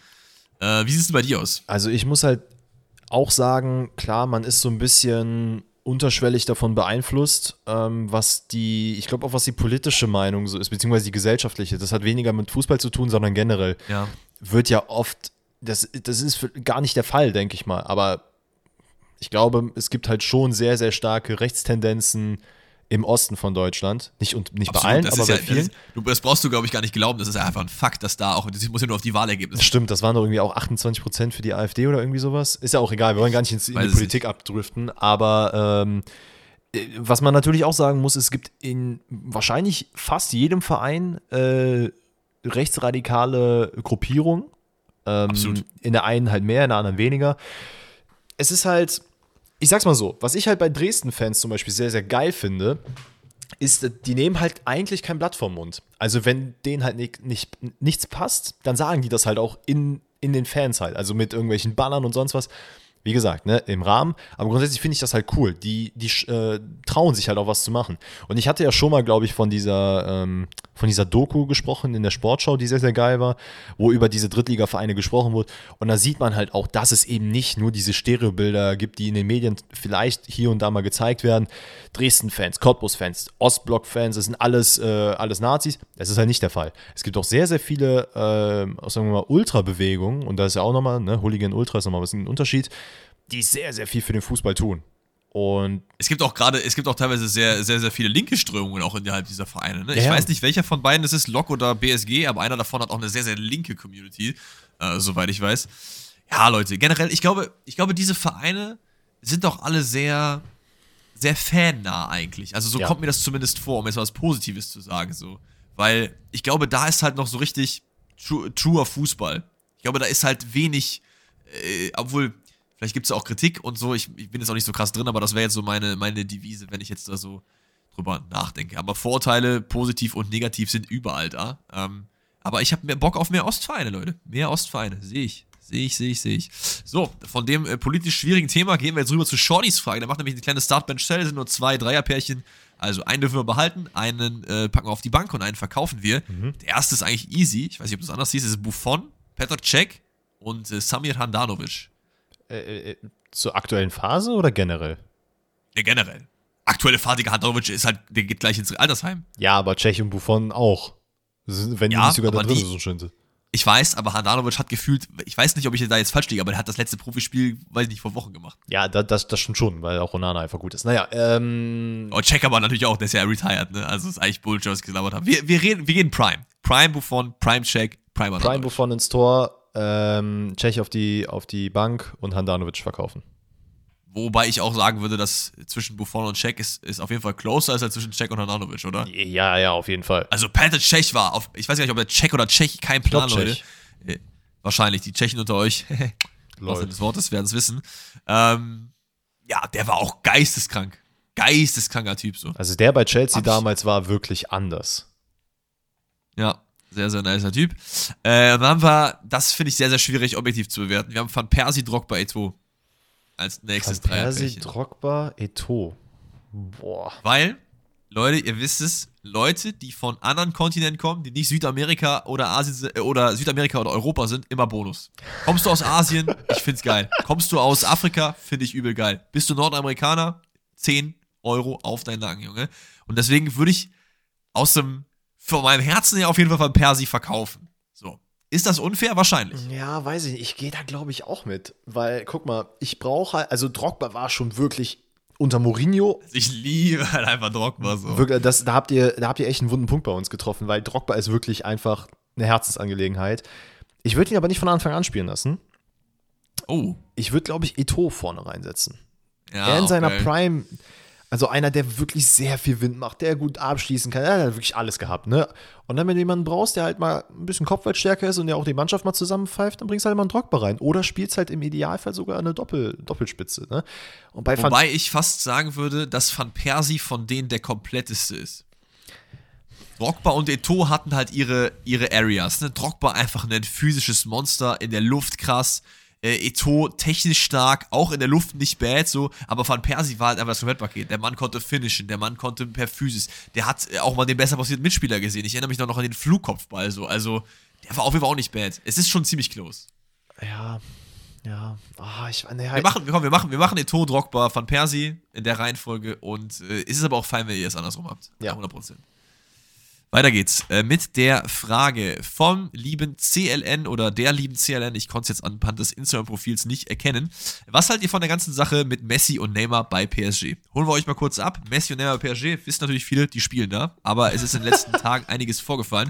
Äh, wie sieht es bei dir aus? Also ich muss halt auch sagen, klar, man ist so ein bisschen unterschwellig davon beeinflusst, ähm, was die, ich glaube auch was die politische Meinung so ist, beziehungsweise die gesellschaftliche. Das hat weniger mit Fußball zu tun, sondern generell Ja. wird ja oft, das, das ist für- gar nicht der Fall, denke ich mal. Aber ich glaube, es gibt halt schon sehr, sehr starke Rechtstendenzen im Osten von Deutschland. Nicht, und, nicht bei Absolut, allen, das aber ist bei ja, vielen. Das, das brauchst du, glaube ich, gar nicht glauben. Das ist ja einfach ein Fakt, dass da auch, das muss ja nur auf die Wahlergebnisse. Stimmt, das waren doch irgendwie auch 28 Prozent für die AfD oder irgendwie sowas. Ist ja auch egal, wir wollen gar nicht in Weiß die Politik abdriften, aber ähm, äh, was man natürlich auch sagen muss, es gibt in wahrscheinlich fast jedem Verein äh, rechtsradikale Gruppierungen. Ähm, Absolut. In der einen halt mehr, in der anderen weniger. Es ist halt, ich sag's mal so, was ich halt bei Dresden-Fans zum Beispiel sehr, sehr geil finde, ist, die nehmen halt eigentlich kein Blatt vom Mund. Also wenn denen halt nicht, nicht, nichts passt, dann sagen die das halt auch in, in den Fans halt. Also mit irgendwelchen Bannern und sonst was. Wie gesagt, ne, im Rahmen. Aber grundsätzlich finde ich das halt cool. Die, die äh, trauen sich halt auch was zu machen. Und ich hatte ja schon mal, glaube ich, von dieser, ähm, von dieser Doku gesprochen in der Sportschau, die sehr, sehr geil war, wo über diese Drittliga-Vereine gesprochen wurde. Und da sieht man halt auch, dass es eben nicht nur diese Stereobilder gibt, die in den Medien vielleicht hier und da mal gezeigt werden. Dresden-Fans, Cottbus-Fans, Ostblock-Fans, das sind alles, äh, alles Nazis. Das ist halt nicht der Fall. Es gibt auch sehr, sehr viele, äh, sagen wir mal, Ultra-Bewegungen, und da ist ja auch nochmal, ne, Hooligan-Ultra ist nochmal ein Unterschied, die sehr, sehr viel für den Fußball tun. Und Es gibt auch gerade, es gibt auch teilweise sehr, sehr, sehr viele linke Strömungen auch innerhalb dieser Vereine. Ne? Ich Ja, ja. weiß nicht, welcher von beiden es ist, Lok oder BSG, aber einer davon hat auch eine sehr, sehr linke Community, äh, soweit ich weiß. Ja, Leute, generell, ich glaube, ich glaube, diese Vereine sind doch alle sehr, sehr fannah eigentlich. Also so Ja. kommt mir das zumindest vor, um jetzt was Positives zu sagen. So. Weil ich glaube, da ist halt noch so richtig true, truer Fußball. Ich glaube, da ist halt wenig, äh, obwohl Vielleicht gibt es auch Kritik und so. Ich, ich, bin jetzt auch nicht so krass drin, aber das wäre jetzt so meine, meine Devise, wenn ich jetzt da so drüber nachdenke. Aber Vorteile, positiv und negativ, sind überall da. Ähm, aber ich habe mehr Bock auf mehr Ostvereine, Leute. Mehr Ostvereine, sehe ich. Sehe ich, sehe ich, sehe ich. So, von dem äh, politisch schwierigen Thema gehen wir jetzt rüber zu Shortys Frage. Der macht nämlich eine kleine Startbench-Cell, sind nur zwei Dreierpärchen. Also einen dürfen wir behalten, einen äh, packen wir auf die Bank und einen verkaufen wir. Mhm. Der erste ist eigentlich easy. Ich weiß nicht, ob du das anders siehst. Das ist Buffon, Petr Cech und äh, Samir Handanovic. Äh, äh, äh, zur aktuellen Phase oder generell? Ja, generell. Aktuelle Phase, Handanovic ist halt, der geht gleich ins Altersheim. Ja, aber Cech und Buffon auch. Wenn die ja, nicht sogar da drin die, so schön sind. Ich weiß, aber Handanovic hat gefühlt, ich weiß nicht, ob ich da jetzt falsch liege, aber er hat das letzte Profispiel, weiß ich nicht, vor Wochen gemacht. Ja, das, das, das stimmt schon, weil auch Onana einfach gut ist. Naja, ähm. Oh, Check aber natürlich auch, der ist ja retired, ne? Also ist eigentlich Bullshit, was ich gelabert habe. Wir, wir, reden, wir gehen Prime. Prime Buffon, Prime Check, Prime Prime Buffon ins Tor, ähm, Czech auf die, auf die Bank und Handanovic verkaufen. Wobei ich auch sagen würde, dass zwischen Buffon und Czech ist, ist auf jeden Fall closer als zwischen Czech und Handanovic, oder? Ja, ja, auf jeden Fall. Also Petr Czech war, auf, ich weiß gar nicht, ob der Czech oder Czech, kein Plan, Leute. Äh, wahrscheinlich, die Tschechen unter euch, (laughs) was des Wortes, werden es wissen. Ähm, ja, der war auch geisteskrank. Geisteskranker Typ so. Also der bei Chelsea Hab damals war wirklich anders. Ja, sehr, sehr nicer Typ. Äh, dann haben wir, das finde ich sehr, sehr schwierig objektiv zu bewerten. Wir haben Van Persie, Drogba, Eto als nächstes Van Persie, Drogba, Eto. Boah. Weil, Leute, ihr wisst es, Leute, die von anderen Kontinenten kommen, die nicht Südamerika oder Asien äh, oder Südamerika oder Europa sind, immer Bonus. Kommst du aus Asien? (laughs) Ich find's geil. Kommst du aus Afrika? Finde ich übel geil. Bist du Nordamerikaner? 10 Euro auf deinen Nacken, Junge. Und deswegen würde ich aus dem von meinem Herzen her auf jeden Fall von Persi verkaufen. So. Ist das unfair? Wahrscheinlich. Ja, weiß ich nicht. Ich gehe da, glaube ich, auch mit. Weil, guck mal, ich brauche halt, also Drogba war schon wirklich unter Mourinho. Ich liebe halt einfach Drogba so. Wirklich, das, da, habt ihr, da habt ihr echt einen wunden Punkt bei uns getroffen, weil Drogba ist wirklich einfach eine Herzensangelegenheit. Ich würde ihn aber nicht von Anfang an spielen lassen. Oh. Ich würde, glaube ich, Eto vorne reinsetzen. Ja, er in seiner Prime also einer, der wirklich sehr viel Wind macht, der gut abschließen kann. Er hat wirklich alles gehabt, ne? Und dann, wenn du jemanden brauchst, der halt mal ein bisschen Kopfballstärker ist und der auch die Mannschaft mal zusammenpfeift, dann bringst du halt mal einen Drogba rein. Oder spielst halt im Idealfall sogar eine Doppel Doppelspitze, ne? Und bei Wobei ich fast sagen würde, dass Van Persie von denen der kompletteste ist. Drogba und Eto hatten halt ihre, ihre Areas. Ne? Drogba einfach ein physisches Monster, in der Luft krass. Äh, Eto technisch stark, auch in der Luft nicht bad, so, aber Van Persie war halt einfach das Komplettpaket. Der Mann konnte finishen, der Mann konnte per Physis. Der hat äh, auch mal den besser passierten Mitspieler gesehen. Ich erinnere mich noch an den Flugkopfball, so, also, der war auf jeden Fall auch nicht bad. Es ist schon ziemlich close. Ja, ja, oh, ich ne, halt wir machen, komm, wir machen, wir machen Eto, Drogba, Van Persie in der Reihenfolge und äh, ist es aber auch fein, wenn ihr es andersrum habt. Ja, 100%. Weiter geht's äh, mit der Frage vom lieben CLN oder der lieben CLN. Ich konnte es jetzt anhand des Instagram-Profils nicht erkennen. Was haltet ihr von der ganzen Sache mit Messi und Neymar bei PSG? Holen wir euch mal kurz ab. Messi und Neymar bei PSG, wissen natürlich viele, die spielen da, aber es ist in den letzten (laughs) Tagen einiges vorgefallen.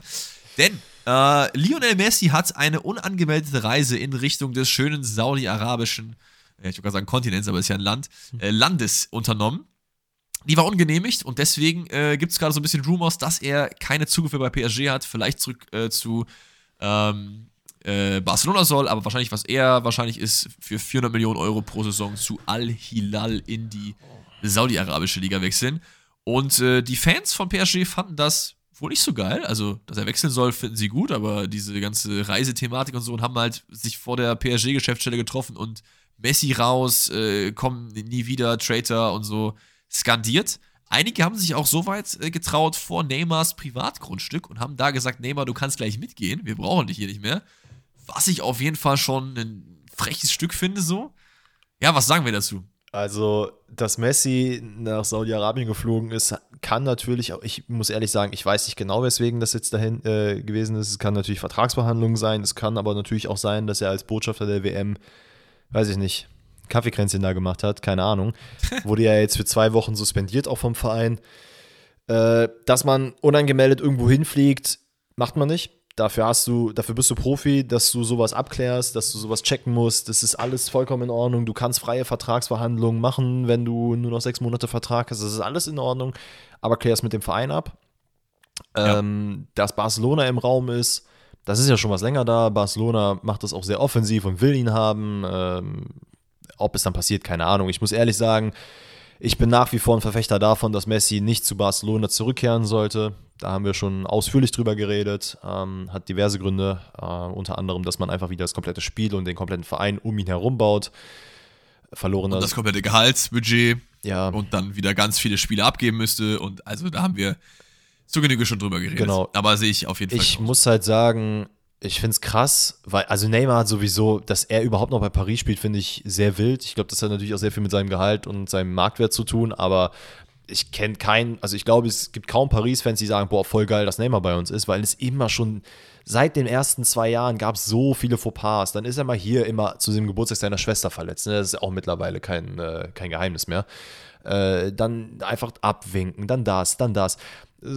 Denn äh, Lionel Messi hat eine unangemeldete Reise in Richtung des schönen saudi-arabischen, ich würde gerade sagen Kontinents, aber es ist ja ein Land, äh, Landes unternommen. Die war ungenehmigt und deswegen äh, gibt es gerade so ein bisschen Rumors, dass er keine Zugriffe bei PSG hat, vielleicht zurück äh, zu ähm, äh, Barcelona soll, aber wahrscheinlich, was er wahrscheinlich ist, für 400 Millionen Euro pro Saison zu Al-Hilal in die saudi-arabische Liga wechseln. Und äh, die Fans von PSG fanden das wohl nicht so geil. Also, dass er wechseln soll, finden sie gut, aber diese ganze Reisethematik und so und haben halt sich vor der PSG-Geschäftsstelle getroffen und Messi raus, äh, kommen nie wieder, Traitor und so skandiert. Einige haben sich auch so weit äh, getraut vor Neymars Privatgrundstück und haben da gesagt, Neymar, du kannst gleich mitgehen, wir brauchen dich hier nicht mehr. Was ich auf jeden Fall schon ein freches Stück finde, so. Ja, was sagen wir dazu? Also, dass Messi nach Saudi-Arabien geflogen ist, kann natürlich, ich muss ehrlich sagen, ich weiß nicht genau, weswegen das jetzt dahin äh, gewesen ist. Es kann natürlich Vertragsverhandlungen sein, es kann aber natürlich auch sein, dass er als Botschafter der WM, weiß ich nicht, Kaffeekränzchen da gemacht hat, keine Ahnung. (laughs) Wurde ja jetzt für zwei Wochen suspendiert, auch vom Verein. Äh, dass man unangemeldet irgendwo hinfliegt, macht man nicht. Dafür hast du, dafür bist du Profi, dass du sowas abklärst, dass du sowas checken musst. Das ist alles vollkommen in Ordnung. Du kannst freie Vertragsverhandlungen machen, wenn du nur noch sechs Monate Vertrag hast. Das ist alles in Ordnung. Aber klär es mit dem Verein ab. Ja. Ähm, dass Barcelona im Raum ist, das ist ja schon was länger da. Barcelona macht das auch sehr offensiv und will ihn haben. Ähm, Ob es dann passiert, keine Ahnung. Ich muss ehrlich sagen, ich bin nach wie vor ein Verfechter davon, dass Messi nicht zu Barcelona zurückkehren sollte. Da haben wir schon ausführlich drüber geredet. Ähm, hat diverse Gründe, äh, unter anderem, dass man einfach wieder das komplette Spiel und den kompletten Verein um ihn herum baut. Verloren und das komplette Gehaltsbudget ja. und dann wieder ganz viele Spiele abgeben müsste. Und also da haben wir zu Genüge schon drüber geredet. Genau. Aber sehe ich auf jeden Fall. Ich muss halt sagen, ich finde es krass, weil, also Neymar hat sowieso, dass er überhaupt noch bei Paris spielt, finde ich sehr wild. Ich glaube, das hat natürlich auch sehr viel mit seinem Gehalt und seinem Marktwert zu tun, aber ich kenne keinen, also ich glaube, es gibt kaum Paris-Fans, die sagen, boah, voll geil, dass Neymar bei uns ist, weil es immer schon, seit den ersten zwei Jahren gab es so viele Fauxpas. Dann ist er mal hier immer zu dem Geburtstag seiner Schwester verletzt. Ne? Das ist auch mittlerweile kein, äh, kein Geheimnis mehr. Äh, dann einfach abwinken, dann das, dann das.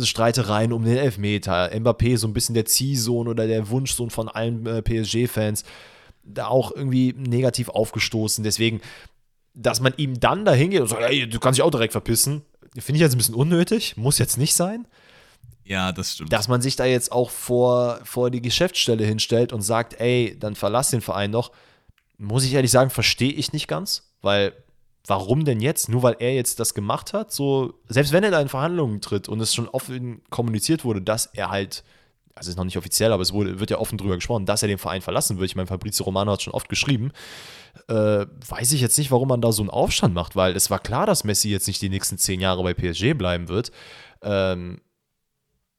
Streitereien um den Elfmeter. Mbappé so ein bisschen der Ziehsohn oder der Wunschsohn von allen äh, PSG-Fans. Da auch irgendwie negativ aufgestoßen. Deswegen, dass man ihm dann da hingeht und sagt, ey, du kannst dich auch direkt verpissen, finde ich jetzt ein bisschen unnötig. Muss jetzt nicht sein. Ja, das stimmt. Dass man sich da jetzt auch vor, vor die Geschäftsstelle hinstellt und sagt, ey, dann verlass den Verein doch, muss ich ehrlich sagen, verstehe ich nicht ganz, weil warum denn jetzt? Nur weil er jetzt das gemacht hat? So, selbst wenn er da in Verhandlungen tritt und es schon offen kommuniziert wurde, dass er halt, also ist noch nicht offiziell, aber es wurde, wird ja offen drüber gesprochen, dass er den Verein verlassen wird. Ich meine, Fabrizio Romano hat schon oft geschrieben. Äh, weiß ich jetzt nicht, warum man da so einen Aufstand macht, weil es war klar, dass Messi jetzt nicht die nächsten zehn Jahre bei PSG bleiben wird. Ähm,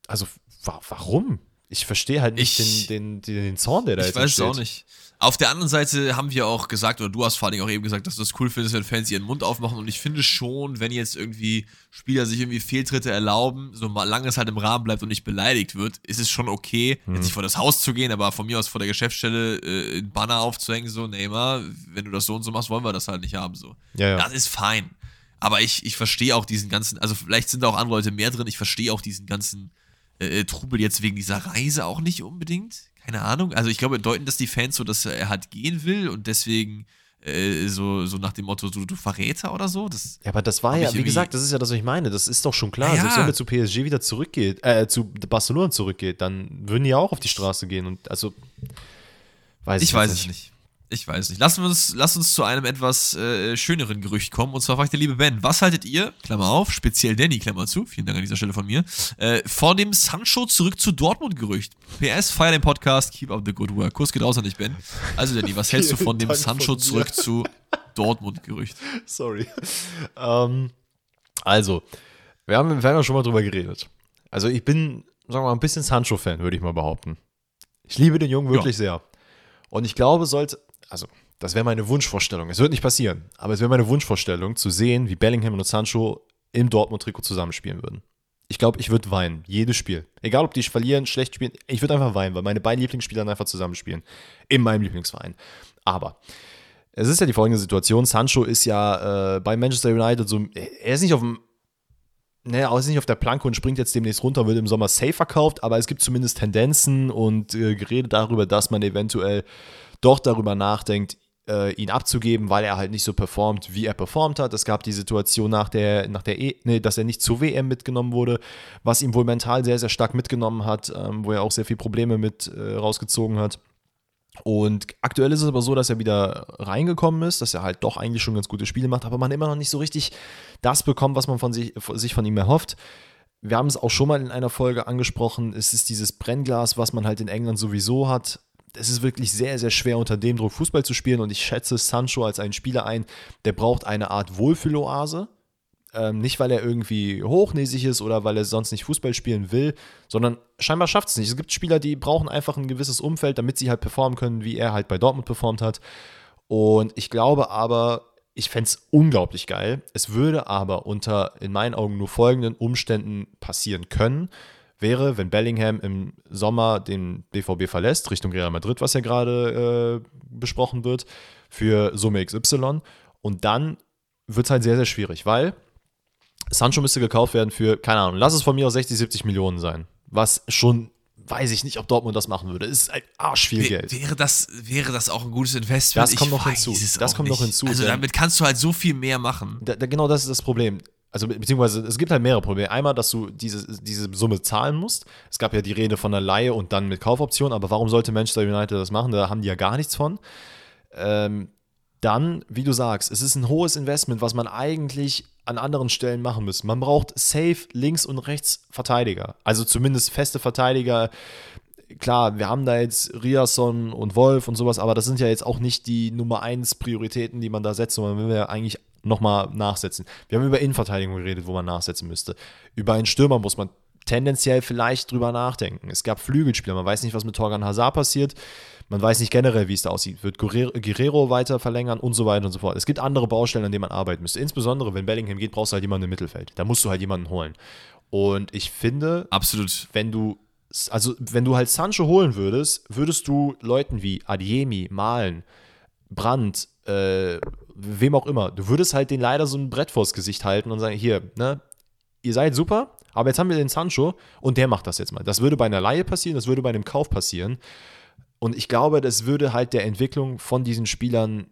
also, wa warum? Ich verstehe halt nicht ich, den, den, den, Zorn, der da ich jetzt Ich weiß es auch nicht. Auf der anderen Seite haben wir auch gesagt, oder du hast vor allem auch eben gesagt, dass du es cool findest, wenn Fans ihren Mund aufmachen. Und ich finde schon, wenn jetzt irgendwie Spieler sich irgendwie Fehltritte erlauben, solange es halt im Rahmen bleibt und nicht beleidigt wird, ist es schon okay, hm. jetzt nicht vor das Haus zu gehen, aber von mir aus vor der Geschäftsstelle äh, einen Banner aufzuhängen, so, Neymar, wenn du das so und so machst, wollen wir das halt nicht haben. So. Ja, ja. Das ist fein. Aber ich, ich verstehe auch diesen ganzen, also vielleicht sind da auch andere Leute mehr drin, ich verstehe auch diesen ganzen äh, Trubel jetzt wegen dieser Reise auch nicht unbedingt keine Ahnung. Also ich glaube, deuten das die Fans so, dass er halt gehen will und deswegen äh, so, so nach dem Motto, du, du Verräter oder so. Das ja, aber das war ja, wie gesagt, das ist ja das, was ich meine. Das ist doch schon klar. Ja. Selbst wenn er zu PSG wieder zurückgeht, äh, zu Barcelona zurückgeht, dann würden die ja auch auf die Straße gehen. Und also, weiß ich, ich weiß nicht. es nicht. Ich weiß nicht. Lassen wir uns, lass uns zu einem etwas äh, schöneren Gerücht kommen. Und zwar fragt der liebe Ben, was haltet ihr, Klammer auf, speziell Danny, Klammer zu, vielen Dank an dieser Stelle von mir, äh, vor dem Sancho zurück zu Dortmund-Gerücht? PS, feier den Podcast, keep up the good work. Kurs geht raus an dich, Ben. Also Danny, was hältst du von dem Sancho von zurück zu Dortmund-Gerücht? Sorry. Ähm, also, wir haben, haben ja schon mal drüber geredet. Also ich bin, sagen wir mal, ein bisschen Sancho-Fan, würde ich mal behaupten. Ich liebe den Jungen wirklich ja. sehr. Und ich glaube, sollte, also das wäre meine Wunschvorstellung. Es wird nicht passieren, aber es wäre meine Wunschvorstellung, zu sehen, wie Bellingham und Sancho im Dortmund-Trikot zusammenspielen würden. Ich glaube, ich würde weinen. Jedes Spiel. Egal, ob die verlieren, schlecht spielen. Ich würde einfach weinen, weil meine beiden Lieblingsspieler einfach zusammenspielen. In meinem Lieblingsverein. Aber es ist ja die folgende Situation. Sancho ist ja äh, bei Manchester United so. Er ist nicht auf dem. Ne, er ist nicht auf der Planke und springt jetzt demnächst runter, wird im Sommer safe verkauft, aber es gibt zumindest Tendenzen und äh, Gerede darüber, dass man eventuell doch darüber nachdenkt, äh, ihn abzugeben, weil er halt nicht so performt, wie er performt hat. Es gab die Situation nach der, nach der e nee, dass er nicht zur WM mitgenommen wurde, was ihm wohl mental sehr, sehr stark mitgenommen hat, ähm, wo er auch sehr viele Probleme mit äh, rausgezogen hat. Und aktuell ist es aber so, dass er wieder reingekommen ist, dass er halt doch eigentlich schon ganz gute Spiele macht, aber man immer noch nicht so richtig das bekommt, was man von sich, sich von ihm erhofft. Wir haben es auch schon mal in einer Folge angesprochen. Es ist dieses Brennglas, was man halt in England sowieso hat es ist wirklich sehr, sehr schwer unter dem Druck Fußball zu spielen und ich schätze Sancho als einen Spieler ein, der braucht eine Art Wohlfühloase. Ähm, nicht, weil er irgendwie hochnäsig ist oder weil er sonst nicht Fußball spielen will, sondern scheinbar schafft es nicht. Es gibt Spieler, die brauchen einfach ein gewisses Umfeld, damit sie halt performen können, wie er halt bei Dortmund performt hat. Und ich glaube aber, ich fände es unglaublich geil. Es würde aber unter, in meinen Augen, nur folgenden Umständen passieren können wäre, wenn Bellingham im Sommer den BVB verlässt, Richtung Real Madrid, was ja gerade äh, besprochen wird, für Summe XY. Und dann wird es halt sehr, sehr schwierig, weil Sancho müsste gekauft werden für, keine Ahnung, lass es von mir aus 60, 70 Millionen sein. Was schon, weiß ich nicht, ob Dortmund das machen würde. Es ist ein Arsch viel Geld. Wäre das, wäre das auch ein gutes Investment? Das kommt ich noch hinzu. Das kommt nicht. noch hinzu. Also damit kannst du halt so viel mehr machen. Da, da, genau das ist das Problem also beziehungsweise es gibt halt mehrere Probleme. Einmal, dass du diese, diese Summe zahlen musst. Es gab ja die Rede von einer Laie und dann mit Kaufoption, aber warum sollte Manchester United das machen? Da haben die ja gar nichts von. Ähm, dann, wie du sagst, es ist ein hohes Investment, was man eigentlich an anderen Stellen machen müsste. Man braucht safe links und rechts Verteidiger. Also zumindest feste Verteidiger. Klar, wir haben da jetzt Riasson und Wolf und sowas, aber das sind ja jetzt auch nicht die Nummer 1 Prioritäten, die man da setzt, sondern will ja eigentlich nochmal nachsetzen. Wir haben über Innenverteidigung geredet, wo man nachsetzen müsste. Über einen Stürmer muss man tendenziell vielleicht drüber nachdenken. Es gab Flügelspieler, man weiß nicht, was mit Torgan Hazard passiert. Man weiß nicht generell, wie es da aussieht. Wird Guerrero weiter verlängern und so weiter und so fort. Es gibt andere Baustellen, an denen man arbeiten müsste. Insbesondere, wenn Bellingham geht, brauchst du halt jemanden im Mittelfeld. Da musst du halt jemanden holen. Und ich finde, Absolut. wenn du, also wenn du halt Sancho holen würdest, würdest du Leuten wie Adiemi, Malen, Brandt, äh, wem auch immer, du würdest halt den leider so ein Brett vors Gesicht halten und sagen, hier, ne, ihr seid super, aber jetzt haben wir den Sancho und der macht das jetzt mal. Das würde bei einer Laie passieren, das würde bei einem Kauf passieren. Und ich glaube, das würde halt der Entwicklung von diesen Spielern,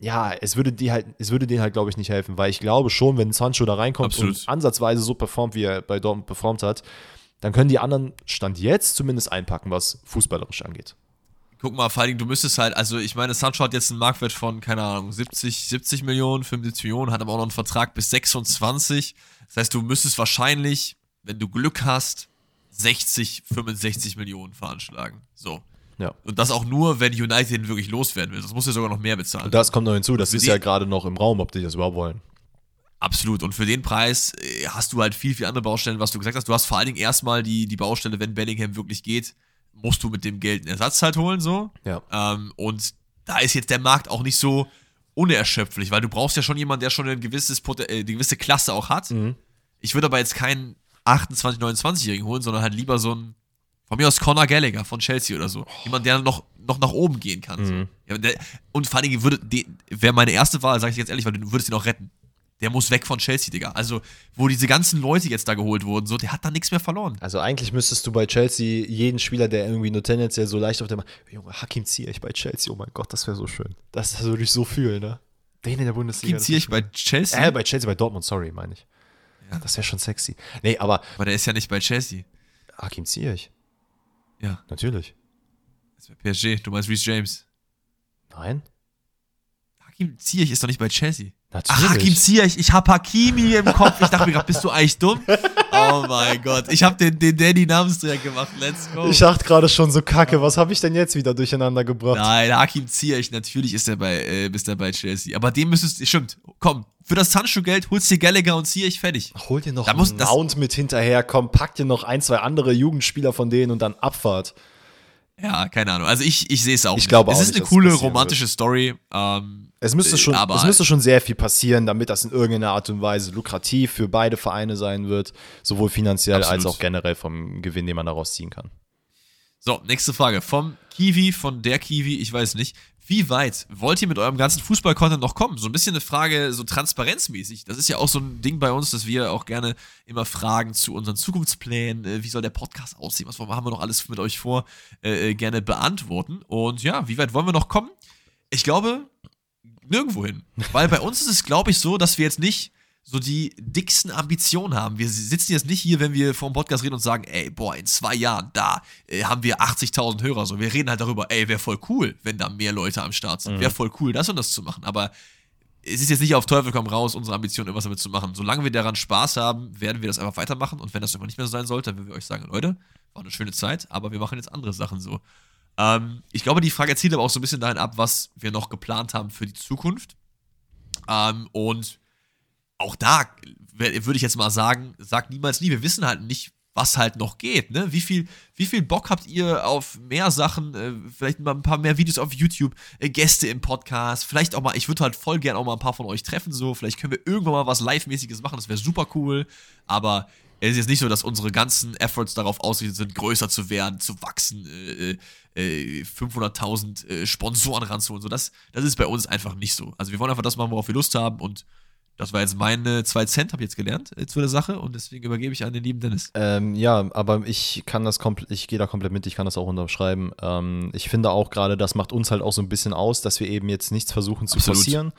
ja, es würde die halt, es würde denen halt, glaube ich, nicht helfen, weil ich glaube schon, wenn Sancho da reinkommt Absolut. und ansatzweise so performt, wie er bei Dortmund performt hat, dann können die anderen Stand jetzt zumindest einpacken, was fußballerisch angeht. Guck mal, vor allem, du müsstest halt, also ich meine, Sancho hat jetzt einen Marktwert von, keine Ahnung, 70, 70 Millionen, 75 Millionen, hat aber auch noch einen Vertrag bis 26. Das heißt, du müsstest wahrscheinlich, wenn du Glück hast, 60, 65 Millionen veranschlagen. So. Ja. Und das auch nur, wenn United ihn wirklich loswerden will. Das muss ja sogar noch mehr bezahlen. Und das kommt noch hinzu, das Für ist ja gerade noch im Raum, ob die das überhaupt wollen. Absolut. Und für den Preis äh, hast du halt viel, viel andere Baustellen, was du gesagt hast. Du hast vor allen Dingen erstmal die, die Baustelle, wenn Bellingham wirklich geht, musst du mit dem Geld einen Ersatz halt holen, so. Ja. Ähm, und da ist jetzt der Markt auch nicht so unerschöpflich, weil du brauchst ja schon jemanden, der schon ein gewisses, äh, eine gewisse Klasse auch hat. Ich würde aber jetzt keinen 28-, 29-Jährigen holen, sondern halt lieber so einen, von mir aus Conor Gallagher von Chelsea oder so. Jemand, der noch, noch nach oben gehen kann. So. Ja, der, und vor allen Dingen würde, wäre meine erste Wahl, sage ich jetzt ehrlich, weil du würdest ihn auch retten. Der muss weg von Chelsea, Digga. Also, wo diese ganzen Leute jetzt da geholt wurden, so, der hat da nichts mehr verloren. Also eigentlich müsstest du bei Chelsea jeden Spieler, der irgendwie nur tendenziell so leicht auf der Ma Junge, Hakim Ziyech bei Chelsea, oh mein Gott, das wäre so schön. Das, das würde ich so fühlen, ne? Den in der Bundesliga. Das Ziyech bei Chelsea? Äh, bei Chelsea, bei Dortmund, sorry, meine ich. Ja. Das wäre schon sexy. Nee, aber aber der ist ja nicht bei Chelsea. Hakim Ziyech, Ja, natürlich. das wäre PSG. Du meinst Reece James. Nein? Hakim Ziyech ist doch nicht bei Chelsea. Natürlich. Ach, Hakim Ziyech, ich hab Hakimi im Kopf. Ich dachte mir gerade, bist du eigentlich dumm? Oh mein Gott, ich hab den, den Danny Namensträger gemacht. Let's go. Ich dachte gerade schon so kacke, was habe ich denn jetzt wieder durcheinander gebracht? Nein, Hakim Ziyech, natürlich ist er bei, äh, ist er bei Chelsea. Aber dem müsstest du, stimmt, komm, für das Sancho-Geld holst du dir Gallagher und Ziyech fertig. Hol dir noch Da muss einen Mount mit hinterher, komm, pack dir noch ein, zwei andere Jugendspieler von denen und dann Abfahrt. Ja, keine Ahnung. Also ich, ich sehe es auch Ich nicht. glaube Es auch ist nicht, eine es coole romantische Story. Ähm, Es müsste, schon, es müsste schon sehr viel passieren, damit das in irgendeiner Art und Weise lukrativ für beide Vereine sein wird, sowohl finanziell als Absolut. auch generell vom Gewinn, den man daraus ziehen kann. So, nächste Frage. Vom Kiwi, von der Kiwi, ich weiß nicht. Wie weit wollt ihr mit eurem ganzen Fußball-Content noch kommen? So ein bisschen eine Frage, so transparenzmäßig. Das ist ja auch so ein Ding bei uns, dass wir auch gerne immer fragen zu unseren Zukunftsplänen. Äh, wie soll der Podcast aussehen? Was haben wir noch alles mit euch vor? Äh, äh, gerne beantworten. Und ja, wie weit wollen wir noch kommen? Ich glaube, nirgendwo hin. Weil bei uns ist es, glaube ich, so, dass wir jetzt nicht so die dicksten Ambitionen haben. Wir sitzen jetzt nicht hier, wenn wir vor dem Podcast reden und sagen, ey, boah, in zwei Jahren, da äh, haben wir 80.000 Hörer. So, wir reden halt darüber, ey, wäre voll cool, wenn da mehr Leute am Start sind. Wäre voll cool, das und das zu machen. Aber es ist jetzt nicht auf Teufel komm raus, unsere Ambition, irgendwas damit zu machen. Solange wir daran Spaß haben, werden wir das einfach weitermachen. Und wenn das irgendwann nicht mehr so sein sollte, dann würden wir euch sagen, Leute, war eine schöne Zeit, aber wir machen jetzt andere Sachen so. Ähm, ich glaube, die Frage zielt aber auch so ein bisschen dahin ab, was wir noch geplant haben für die Zukunft. Ähm, und auch da würde ich jetzt mal sagen, sagt niemals nie. Wir wissen halt nicht, was halt noch geht. Ne? Wie, viel, wie viel Bock habt ihr auf mehr Sachen? Äh, vielleicht mal ein paar mehr Videos auf YouTube, äh, Gäste im Podcast. Vielleicht auch mal, ich würde halt voll gern auch mal ein paar von euch treffen. So, vielleicht können wir irgendwann mal was Live-mäßiges machen. Das wäre super cool. Aber es ist jetzt nicht so, dass unsere ganzen Efforts darauf ausgerichtet sind, größer zu werden, zu wachsen, äh, 500.000 äh, Sponsoren ranzuholen. So, das, das ist bei uns einfach nicht so. Also wir wollen einfach das machen, worauf wir Lust haben und das war jetzt meine zwei Cent, habe ich jetzt gelernt äh, zu der Sache und deswegen übergebe ich an den lieben Dennis. Ähm, ja, aber ich kann das komplett, ich gehe da komplett mit, ich kann das auch unterschreiben. Ähm, ich finde auch gerade, das macht uns halt auch so ein bisschen aus, dass wir eben jetzt nichts versuchen zu Absolut. forcieren.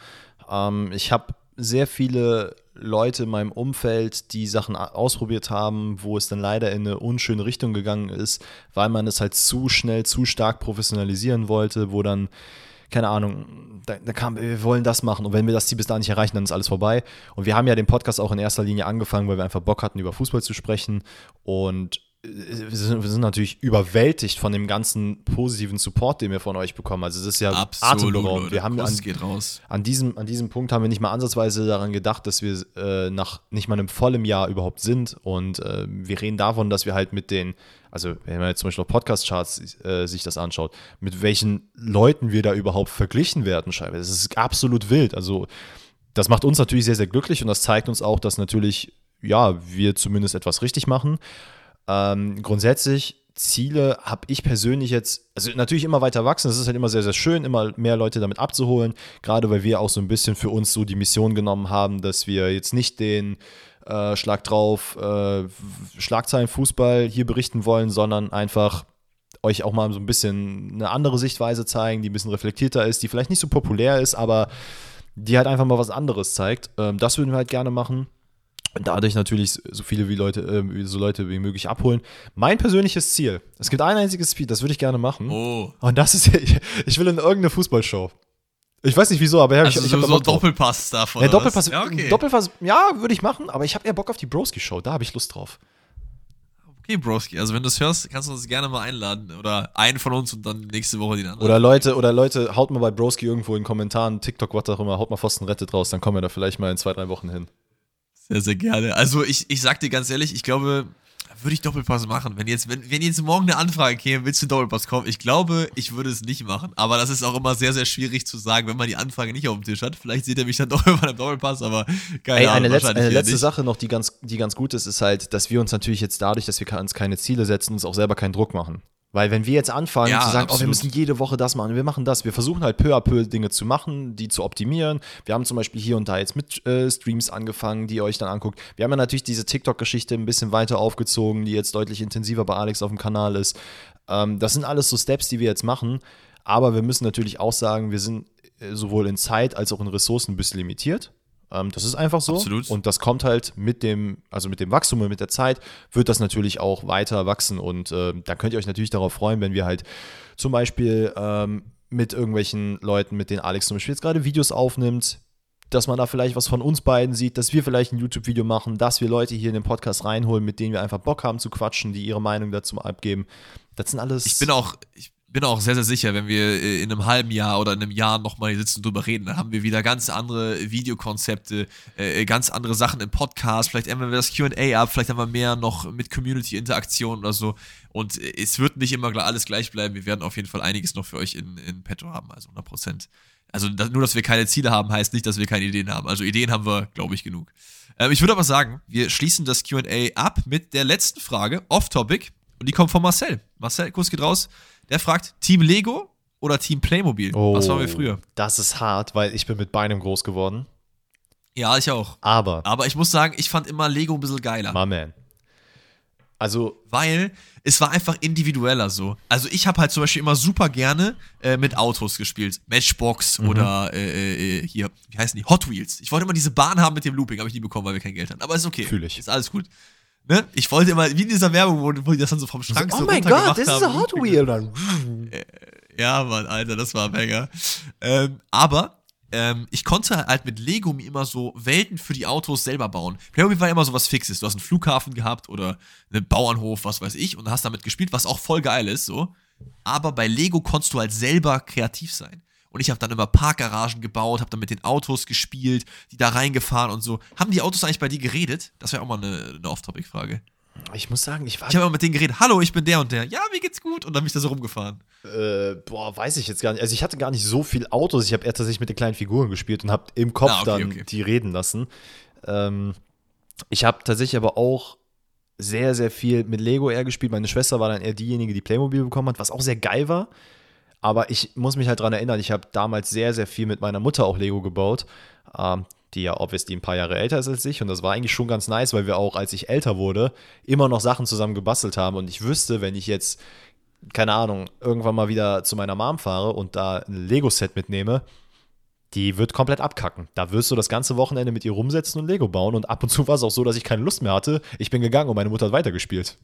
Ähm, ich habe sehr viele Leute in meinem Umfeld, die Sachen ausprobiert haben, wo es dann leider in eine unschöne Richtung gegangen ist, weil man es halt zu schnell, zu stark professionalisieren wollte, wo dann keine Ahnung, da, da kam, wir wollen das machen und wenn wir das Ziel bis da nicht erreichen, dann ist alles vorbei. Und wir haben ja den Podcast auch in erster Linie angefangen, weil wir einfach Bock hatten, über Fußball zu sprechen und wir sind, wir sind, natürlich überwältigt von dem ganzen positiven Support, den wir von euch bekommen. Also es ist ja atemberaubend. Wir haben an, an, diesem, an diesem Punkt haben wir nicht mal ansatzweise daran gedacht, dass wir äh, nach nicht mal einem vollen Jahr überhaupt sind. Und äh, wir reden davon, dass wir halt mit den, also wenn man jetzt zum Beispiel auf Podcast-Charts äh, sich das anschaut, mit welchen Leuten wir da überhaupt verglichen werden, scheinbar. Das ist absolut wild. Also das macht uns natürlich sehr, sehr glücklich und das zeigt uns auch, dass natürlich, ja, wir zumindest etwas richtig machen. Ähm, grundsätzlich Ziele habe ich persönlich jetzt, also natürlich immer weiter wachsen. Es ist halt immer sehr, sehr schön, immer mehr Leute damit abzuholen. Gerade weil wir auch so ein bisschen für uns so die Mission genommen haben, dass wir jetzt nicht den äh, Schlag drauf, äh, Schlagzeilen Fußball hier berichten wollen, sondern einfach euch auch mal so ein bisschen eine andere Sichtweise zeigen, die ein bisschen reflektierter ist, die vielleicht nicht so populär ist, aber die halt einfach mal was anderes zeigt. Ähm, das würden wir halt gerne machen dadurch natürlich so viele wie Leute, äh, so Leute wie möglich abholen. Mein persönliches Ziel, es gibt ein einziges Speed, das würde ich gerne machen. Oh. Und das ist, (laughs) ich, ich will in irgendeine Fußballshow. Ich weiß nicht wieso, aber also ich, ich so, so Doppelpass davon. Ja, Doppelpass, ja, okay. Doppelpass, ja, würde ich machen, aber ich habe eher Bock auf die Broski-Show, da habe ich Lust drauf. Okay, Broski, also wenn du es hörst, kannst du uns gerne mal einladen. Oder einen von uns und dann nächste Woche den anderen. Oder Leute, oder Leute, haut mal bei Broski irgendwo in den Kommentaren, TikTok, was auch immer, haut mal Pfosten rettet raus, dann kommen wir da vielleicht mal in zwei, drei Wochen hin. Sehr, sehr gerne. Also ich, ich sag dir ganz ehrlich, ich glaube, würde ich Doppelpass machen. Wenn jetzt, wenn, wenn jetzt morgen eine Anfrage käme, willst du Doppelpass kommen? Ich glaube, ich würde es nicht machen. Aber das ist auch immer sehr, sehr schwierig zu sagen, wenn man die Anfrage nicht auf dem Tisch hat. Vielleicht sieht er mich dann doch (laughs) irgendwann im Doppelpass, aber keine Ey, Ahnung. Eine, letzte, eine letzte Sache noch, die ganz, die ganz gut ist, ist halt, dass wir uns natürlich jetzt dadurch, dass wir uns keine Ziele setzen, uns auch selber keinen Druck machen. Weil wenn wir jetzt anfangen ja, zu sagen, oh, wir müssen jede Woche das machen, wir machen das, wir versuchen halt peu à peu Dinge zu machen, die zu optimieren. Wir haben zum Beispiel hier und da jetzt mit äh, Streams angefangen, die ihr euch dann anguckt. Wir haben ja natürlich diese TikTok-Geschichte ein bisschen weiter aufgezogen, die jetzt deutlich intensiver bei Alex auf dem Kanal ist. Ähm, das sind alles so Steps, die wir jetzt machen. Aber wir müssen natürlich auch sagen, wir sind äh, sowohl in Zeit als auch in Ressourcen ein bisschen limitiert. Ähm, das ist einfach so. Absolut. Und das kommt halt mit dem, also mit dem Wachstum und mit der Zeit wird das natürlich auch weiter wachsen. Und äh, da könnt ihr euch natürlich darauf freuen, wenn wir halt zum Beispiel ähm, mit irgendwelchen Leuten, mit denen Alex zum Beispiel jetzt gerade Videos aufnimmt, dass man da vielleicht was von uns beiden sieht, dass wir vielleicht ein YouTube-Video machen, dass wir Leute hier in den Podcast reinholen, mit denen wir einfach Bock haben zu quatschen, die ihre Meinung dazu abgeben. Das sind alles. Ich bin auch, ich bin auch sehr, sehr sicher, wenn wir äh, in einem halben Jahr oder in einem Jahr nochmal hier sitzen und drüber reden, dann haben wir wieder ganz andere Videokonzepte, äh, ganz andere Sachen im Podcast. Vielleicht ändern wir das QA ab, vielleicht haben wir mehr noch mit Community-Interaktion oder so. Und äh, es wird nicht immer alles gleich bleiben. Wir werden auf jeden Fall einiges noch für euch in, in petto haben, also 100 Prozent. Also das, nur, dass wir keine Ziele haben, heißt nicht, dass wir keine Ideen haben. Also Ideen haben wir, glaube ich, genug. Ähm, ich würde aber sagen, wir schließen das QA ab mit der letzten Frage, off-topic. Und die kommt von Marcel. Marcel, Kuss geht raus. Der fragt, Team Lego oder Team Playmobil? Oh, Was waren wir früher? Das ist hart, weil ich bin mit beidem groß geworden. Ja, ich auch. Aber. Aber ich muss sagen, ich fand immer Lego ein bisschen geiler. My man. Also. Weil es war einfach individueller so. Also ich habe halt zum Beispiel immer super gerne äh, mit Autos gespielt. Matchbox mhm. oder äh, äh, hier, wie heißen die? Hot Wheels. Ich wollte immer diese Bahn haben mit dem Looping, habe ich nie bekommen, weil wir kein Geld hatten. Aber ist okay. Fühl ich. Ist alles gut. Ne? Ich wollte immer, wie in dieser Werbung, wo, wo die das dann so vom Schrank so, so Oh mein Gott, das ist ein Hot Wheel. Dann. Äh, ja, Mann, Alter, das war mega. Ähm, aber ähm, ich konnte halt mit Lego mir immer so Welten für die Autos selber bauen. Playmobil war immer so was Fixes. Du hast einen Flughafen gehabt oder einen Bauernhof, was weiß ich, und hast damit gespielt, was auch voll geil ist, so. Aber bei Lego konntest du halt selber kreativ sein. Und ich habe dann immer Parkgaragen gebaut, habe dann mit den Autos gespielt, die da reingefahren und so. Haben die Autos eigentlich bei dir geredet? Das wäre auch mal eine, eine Off-Topic-Frage. Ich muss sagen, ich war. Ich habe immer mit denen geredet. Hallo, ich bin der und der. Ja, wie geht's gut? Und dann bin ich da so rumgefahren. Äh, boah, weiß ich jetzt gar nicht. Also ich hatte gar nicht so viel Autos. Ich habe eher tatsächlich mit den kleinen Figuren gespielt und habe im Kopf ah, okay, dann okay. die reden lassen. Ähm, ich habe tatsächlich aber auch sehr, sehr viel mit Lego eher gespielt. Meine Schwester war dann eher diejenige, die Playmobil bekommen hat, was auch sehr geil war. Aber ich muss mich halt daran erinnern, ich habe damals sehr, sehr viel mit meiner Mutter auch Lego gebaut, ähm, die ja obviously ein paar Jahre älter ist als ich. Und das war eigentlich schon ganz nice, weil wir auch, als ich älter wurde, immer noch Sachen zusammen gebastelt haben. Und ich wüsste, wenn ich jetzt, keine Ahnung, irgendwann mal wieder zu meiner Mom fahre und da ein Lego-Set mitnehme, die wird komplett abkacken. Da wirst du das ganze Wochenende mit ihr rumsetzen und Lego bauen. Und ab und zu war es auch so, dass ich keine Lust mehr hatte. Ich bin gegangen und meine Mutter hat weitergespielt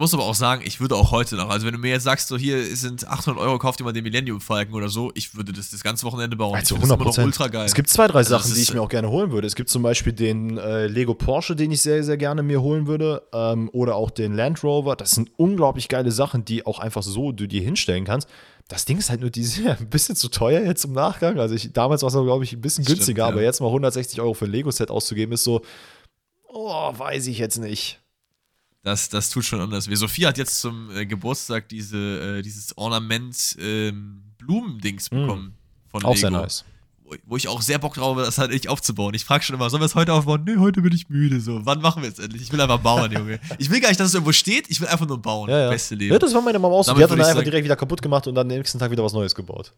muss aber auch sagen, ich würde auch heute noch, also wenn du mir jetzt sagst, so hier sind 800 Euro, kauf dir mal den Millennium Falcon oder so, ich würde das das ganze Wochenende bauen. Also ich finde 100 das immer noch ultra geil. Es gibt zwei, drei Also Sachen, die ich mir auch gerne holen würde. Es gibt zum Beispiel den äh, Lego Porsche, den ich sehr, sehr gerne mir holen würde. Ähm, oder auch den Land Rover. Das sind unglaublich geile Sachen, die auch einfach so du dir hinstellen kannst. Das Ding ist halt nur dieses (laughs) Jahr ein bisschen zu teuer jetzt im Nachgang. Also ich, damals war es, glaube ich, ein bisschen Stimmt, günstiger, ja. aber jetzt mal 160 Euro für ein Lego-Set auszugeben, ist so, oh, weiß ich jetzt nicht. Das, das tut schon anders. weh. Sophie hat jetzt zum äh, Geburtstag diese, äh, dieses Ornament ähm, Blumendings bekommen. Von Mm. Auch Lego. sehr nice. Wo, wo ich auch sehr Bock drauf habe, das halt nicht aufzubauen. Ich frage schon immer, sollen wir es heute aufbauen? Nee, heute bin ich müde. So, wann machen wir es endlich? Ich will einfach bauen, Junge. Ich will gar nicht, dass es irgendwo steht, ich will einfach nur bauen. Ja, ja. Beste Leben. ja, das war meine Mama auch so. Die hat dann einfach sagen- direkt wieder kaputt gemacht und dann den nächsten Tag wieder was Neues gebaut.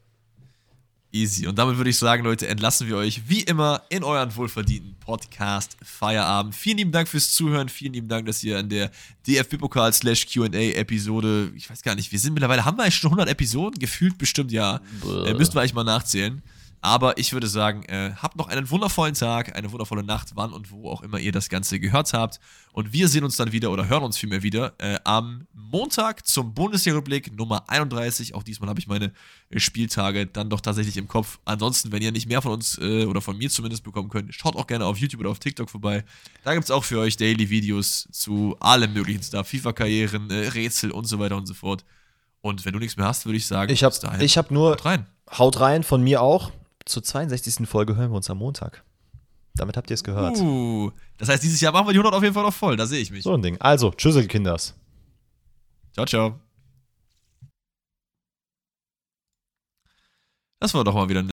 Easy. Und damit würde ich sagen, Leute, entlassen wir euch wie immer in euren wohlverdienten Podcast Feierabend. Vielen lieben Dank fürs Zuhören. Vielen lieben Dank, dass ihr an der DFB-Pokal slash QA-Episode, ich weiß gar nicht, wir sind mittlerweile, haben wir eigentlich schon 100 Episoden? Gefühlt bestimmt ja. Äh, müssten wir eigentlich mal nachzählen. Aber ich würde sagen, äh, habt noch einen wundervollen Tag, eine wundervolle Nacht, wann und wo auch immer ihr das Ganze gehört habt. Und wir sehen uns dann wieder oder hören uns vielmehr wieder äh, am Montag zum Bundesliga-Rückblick Nummer 31. Auch diesmal habe ich meine äh, Spieltage dann doch tatsächlich im Kopf. Ansonsten, wenn ihr nicht mehr von uns äh, oder von mir zumindest bekommen könnt, schaut auch gerne auf YouTube oder auf TikTok vorbei. Da gibt es auch für euch Daily-Videos zu allem möglichen Stuff, FIFA-Karrieren, äh, Rätsel und so weiter und so fort. Und wenn du nichts mehr hast, würde ich sagen, Ich habe hab nur, haut rein. haut rein von mir auch. Zur 62. Folge hören wir uns am Montag. Damit habt ihr es gehört. Uh, das heißt, dieses Jahr machen wir die 100 auf jeden Fall noch voll. Da sehe ich mich. So ein Ding. Also, tschüssel, Kinders. Ciao, ciao. Das war doch mal wieder ein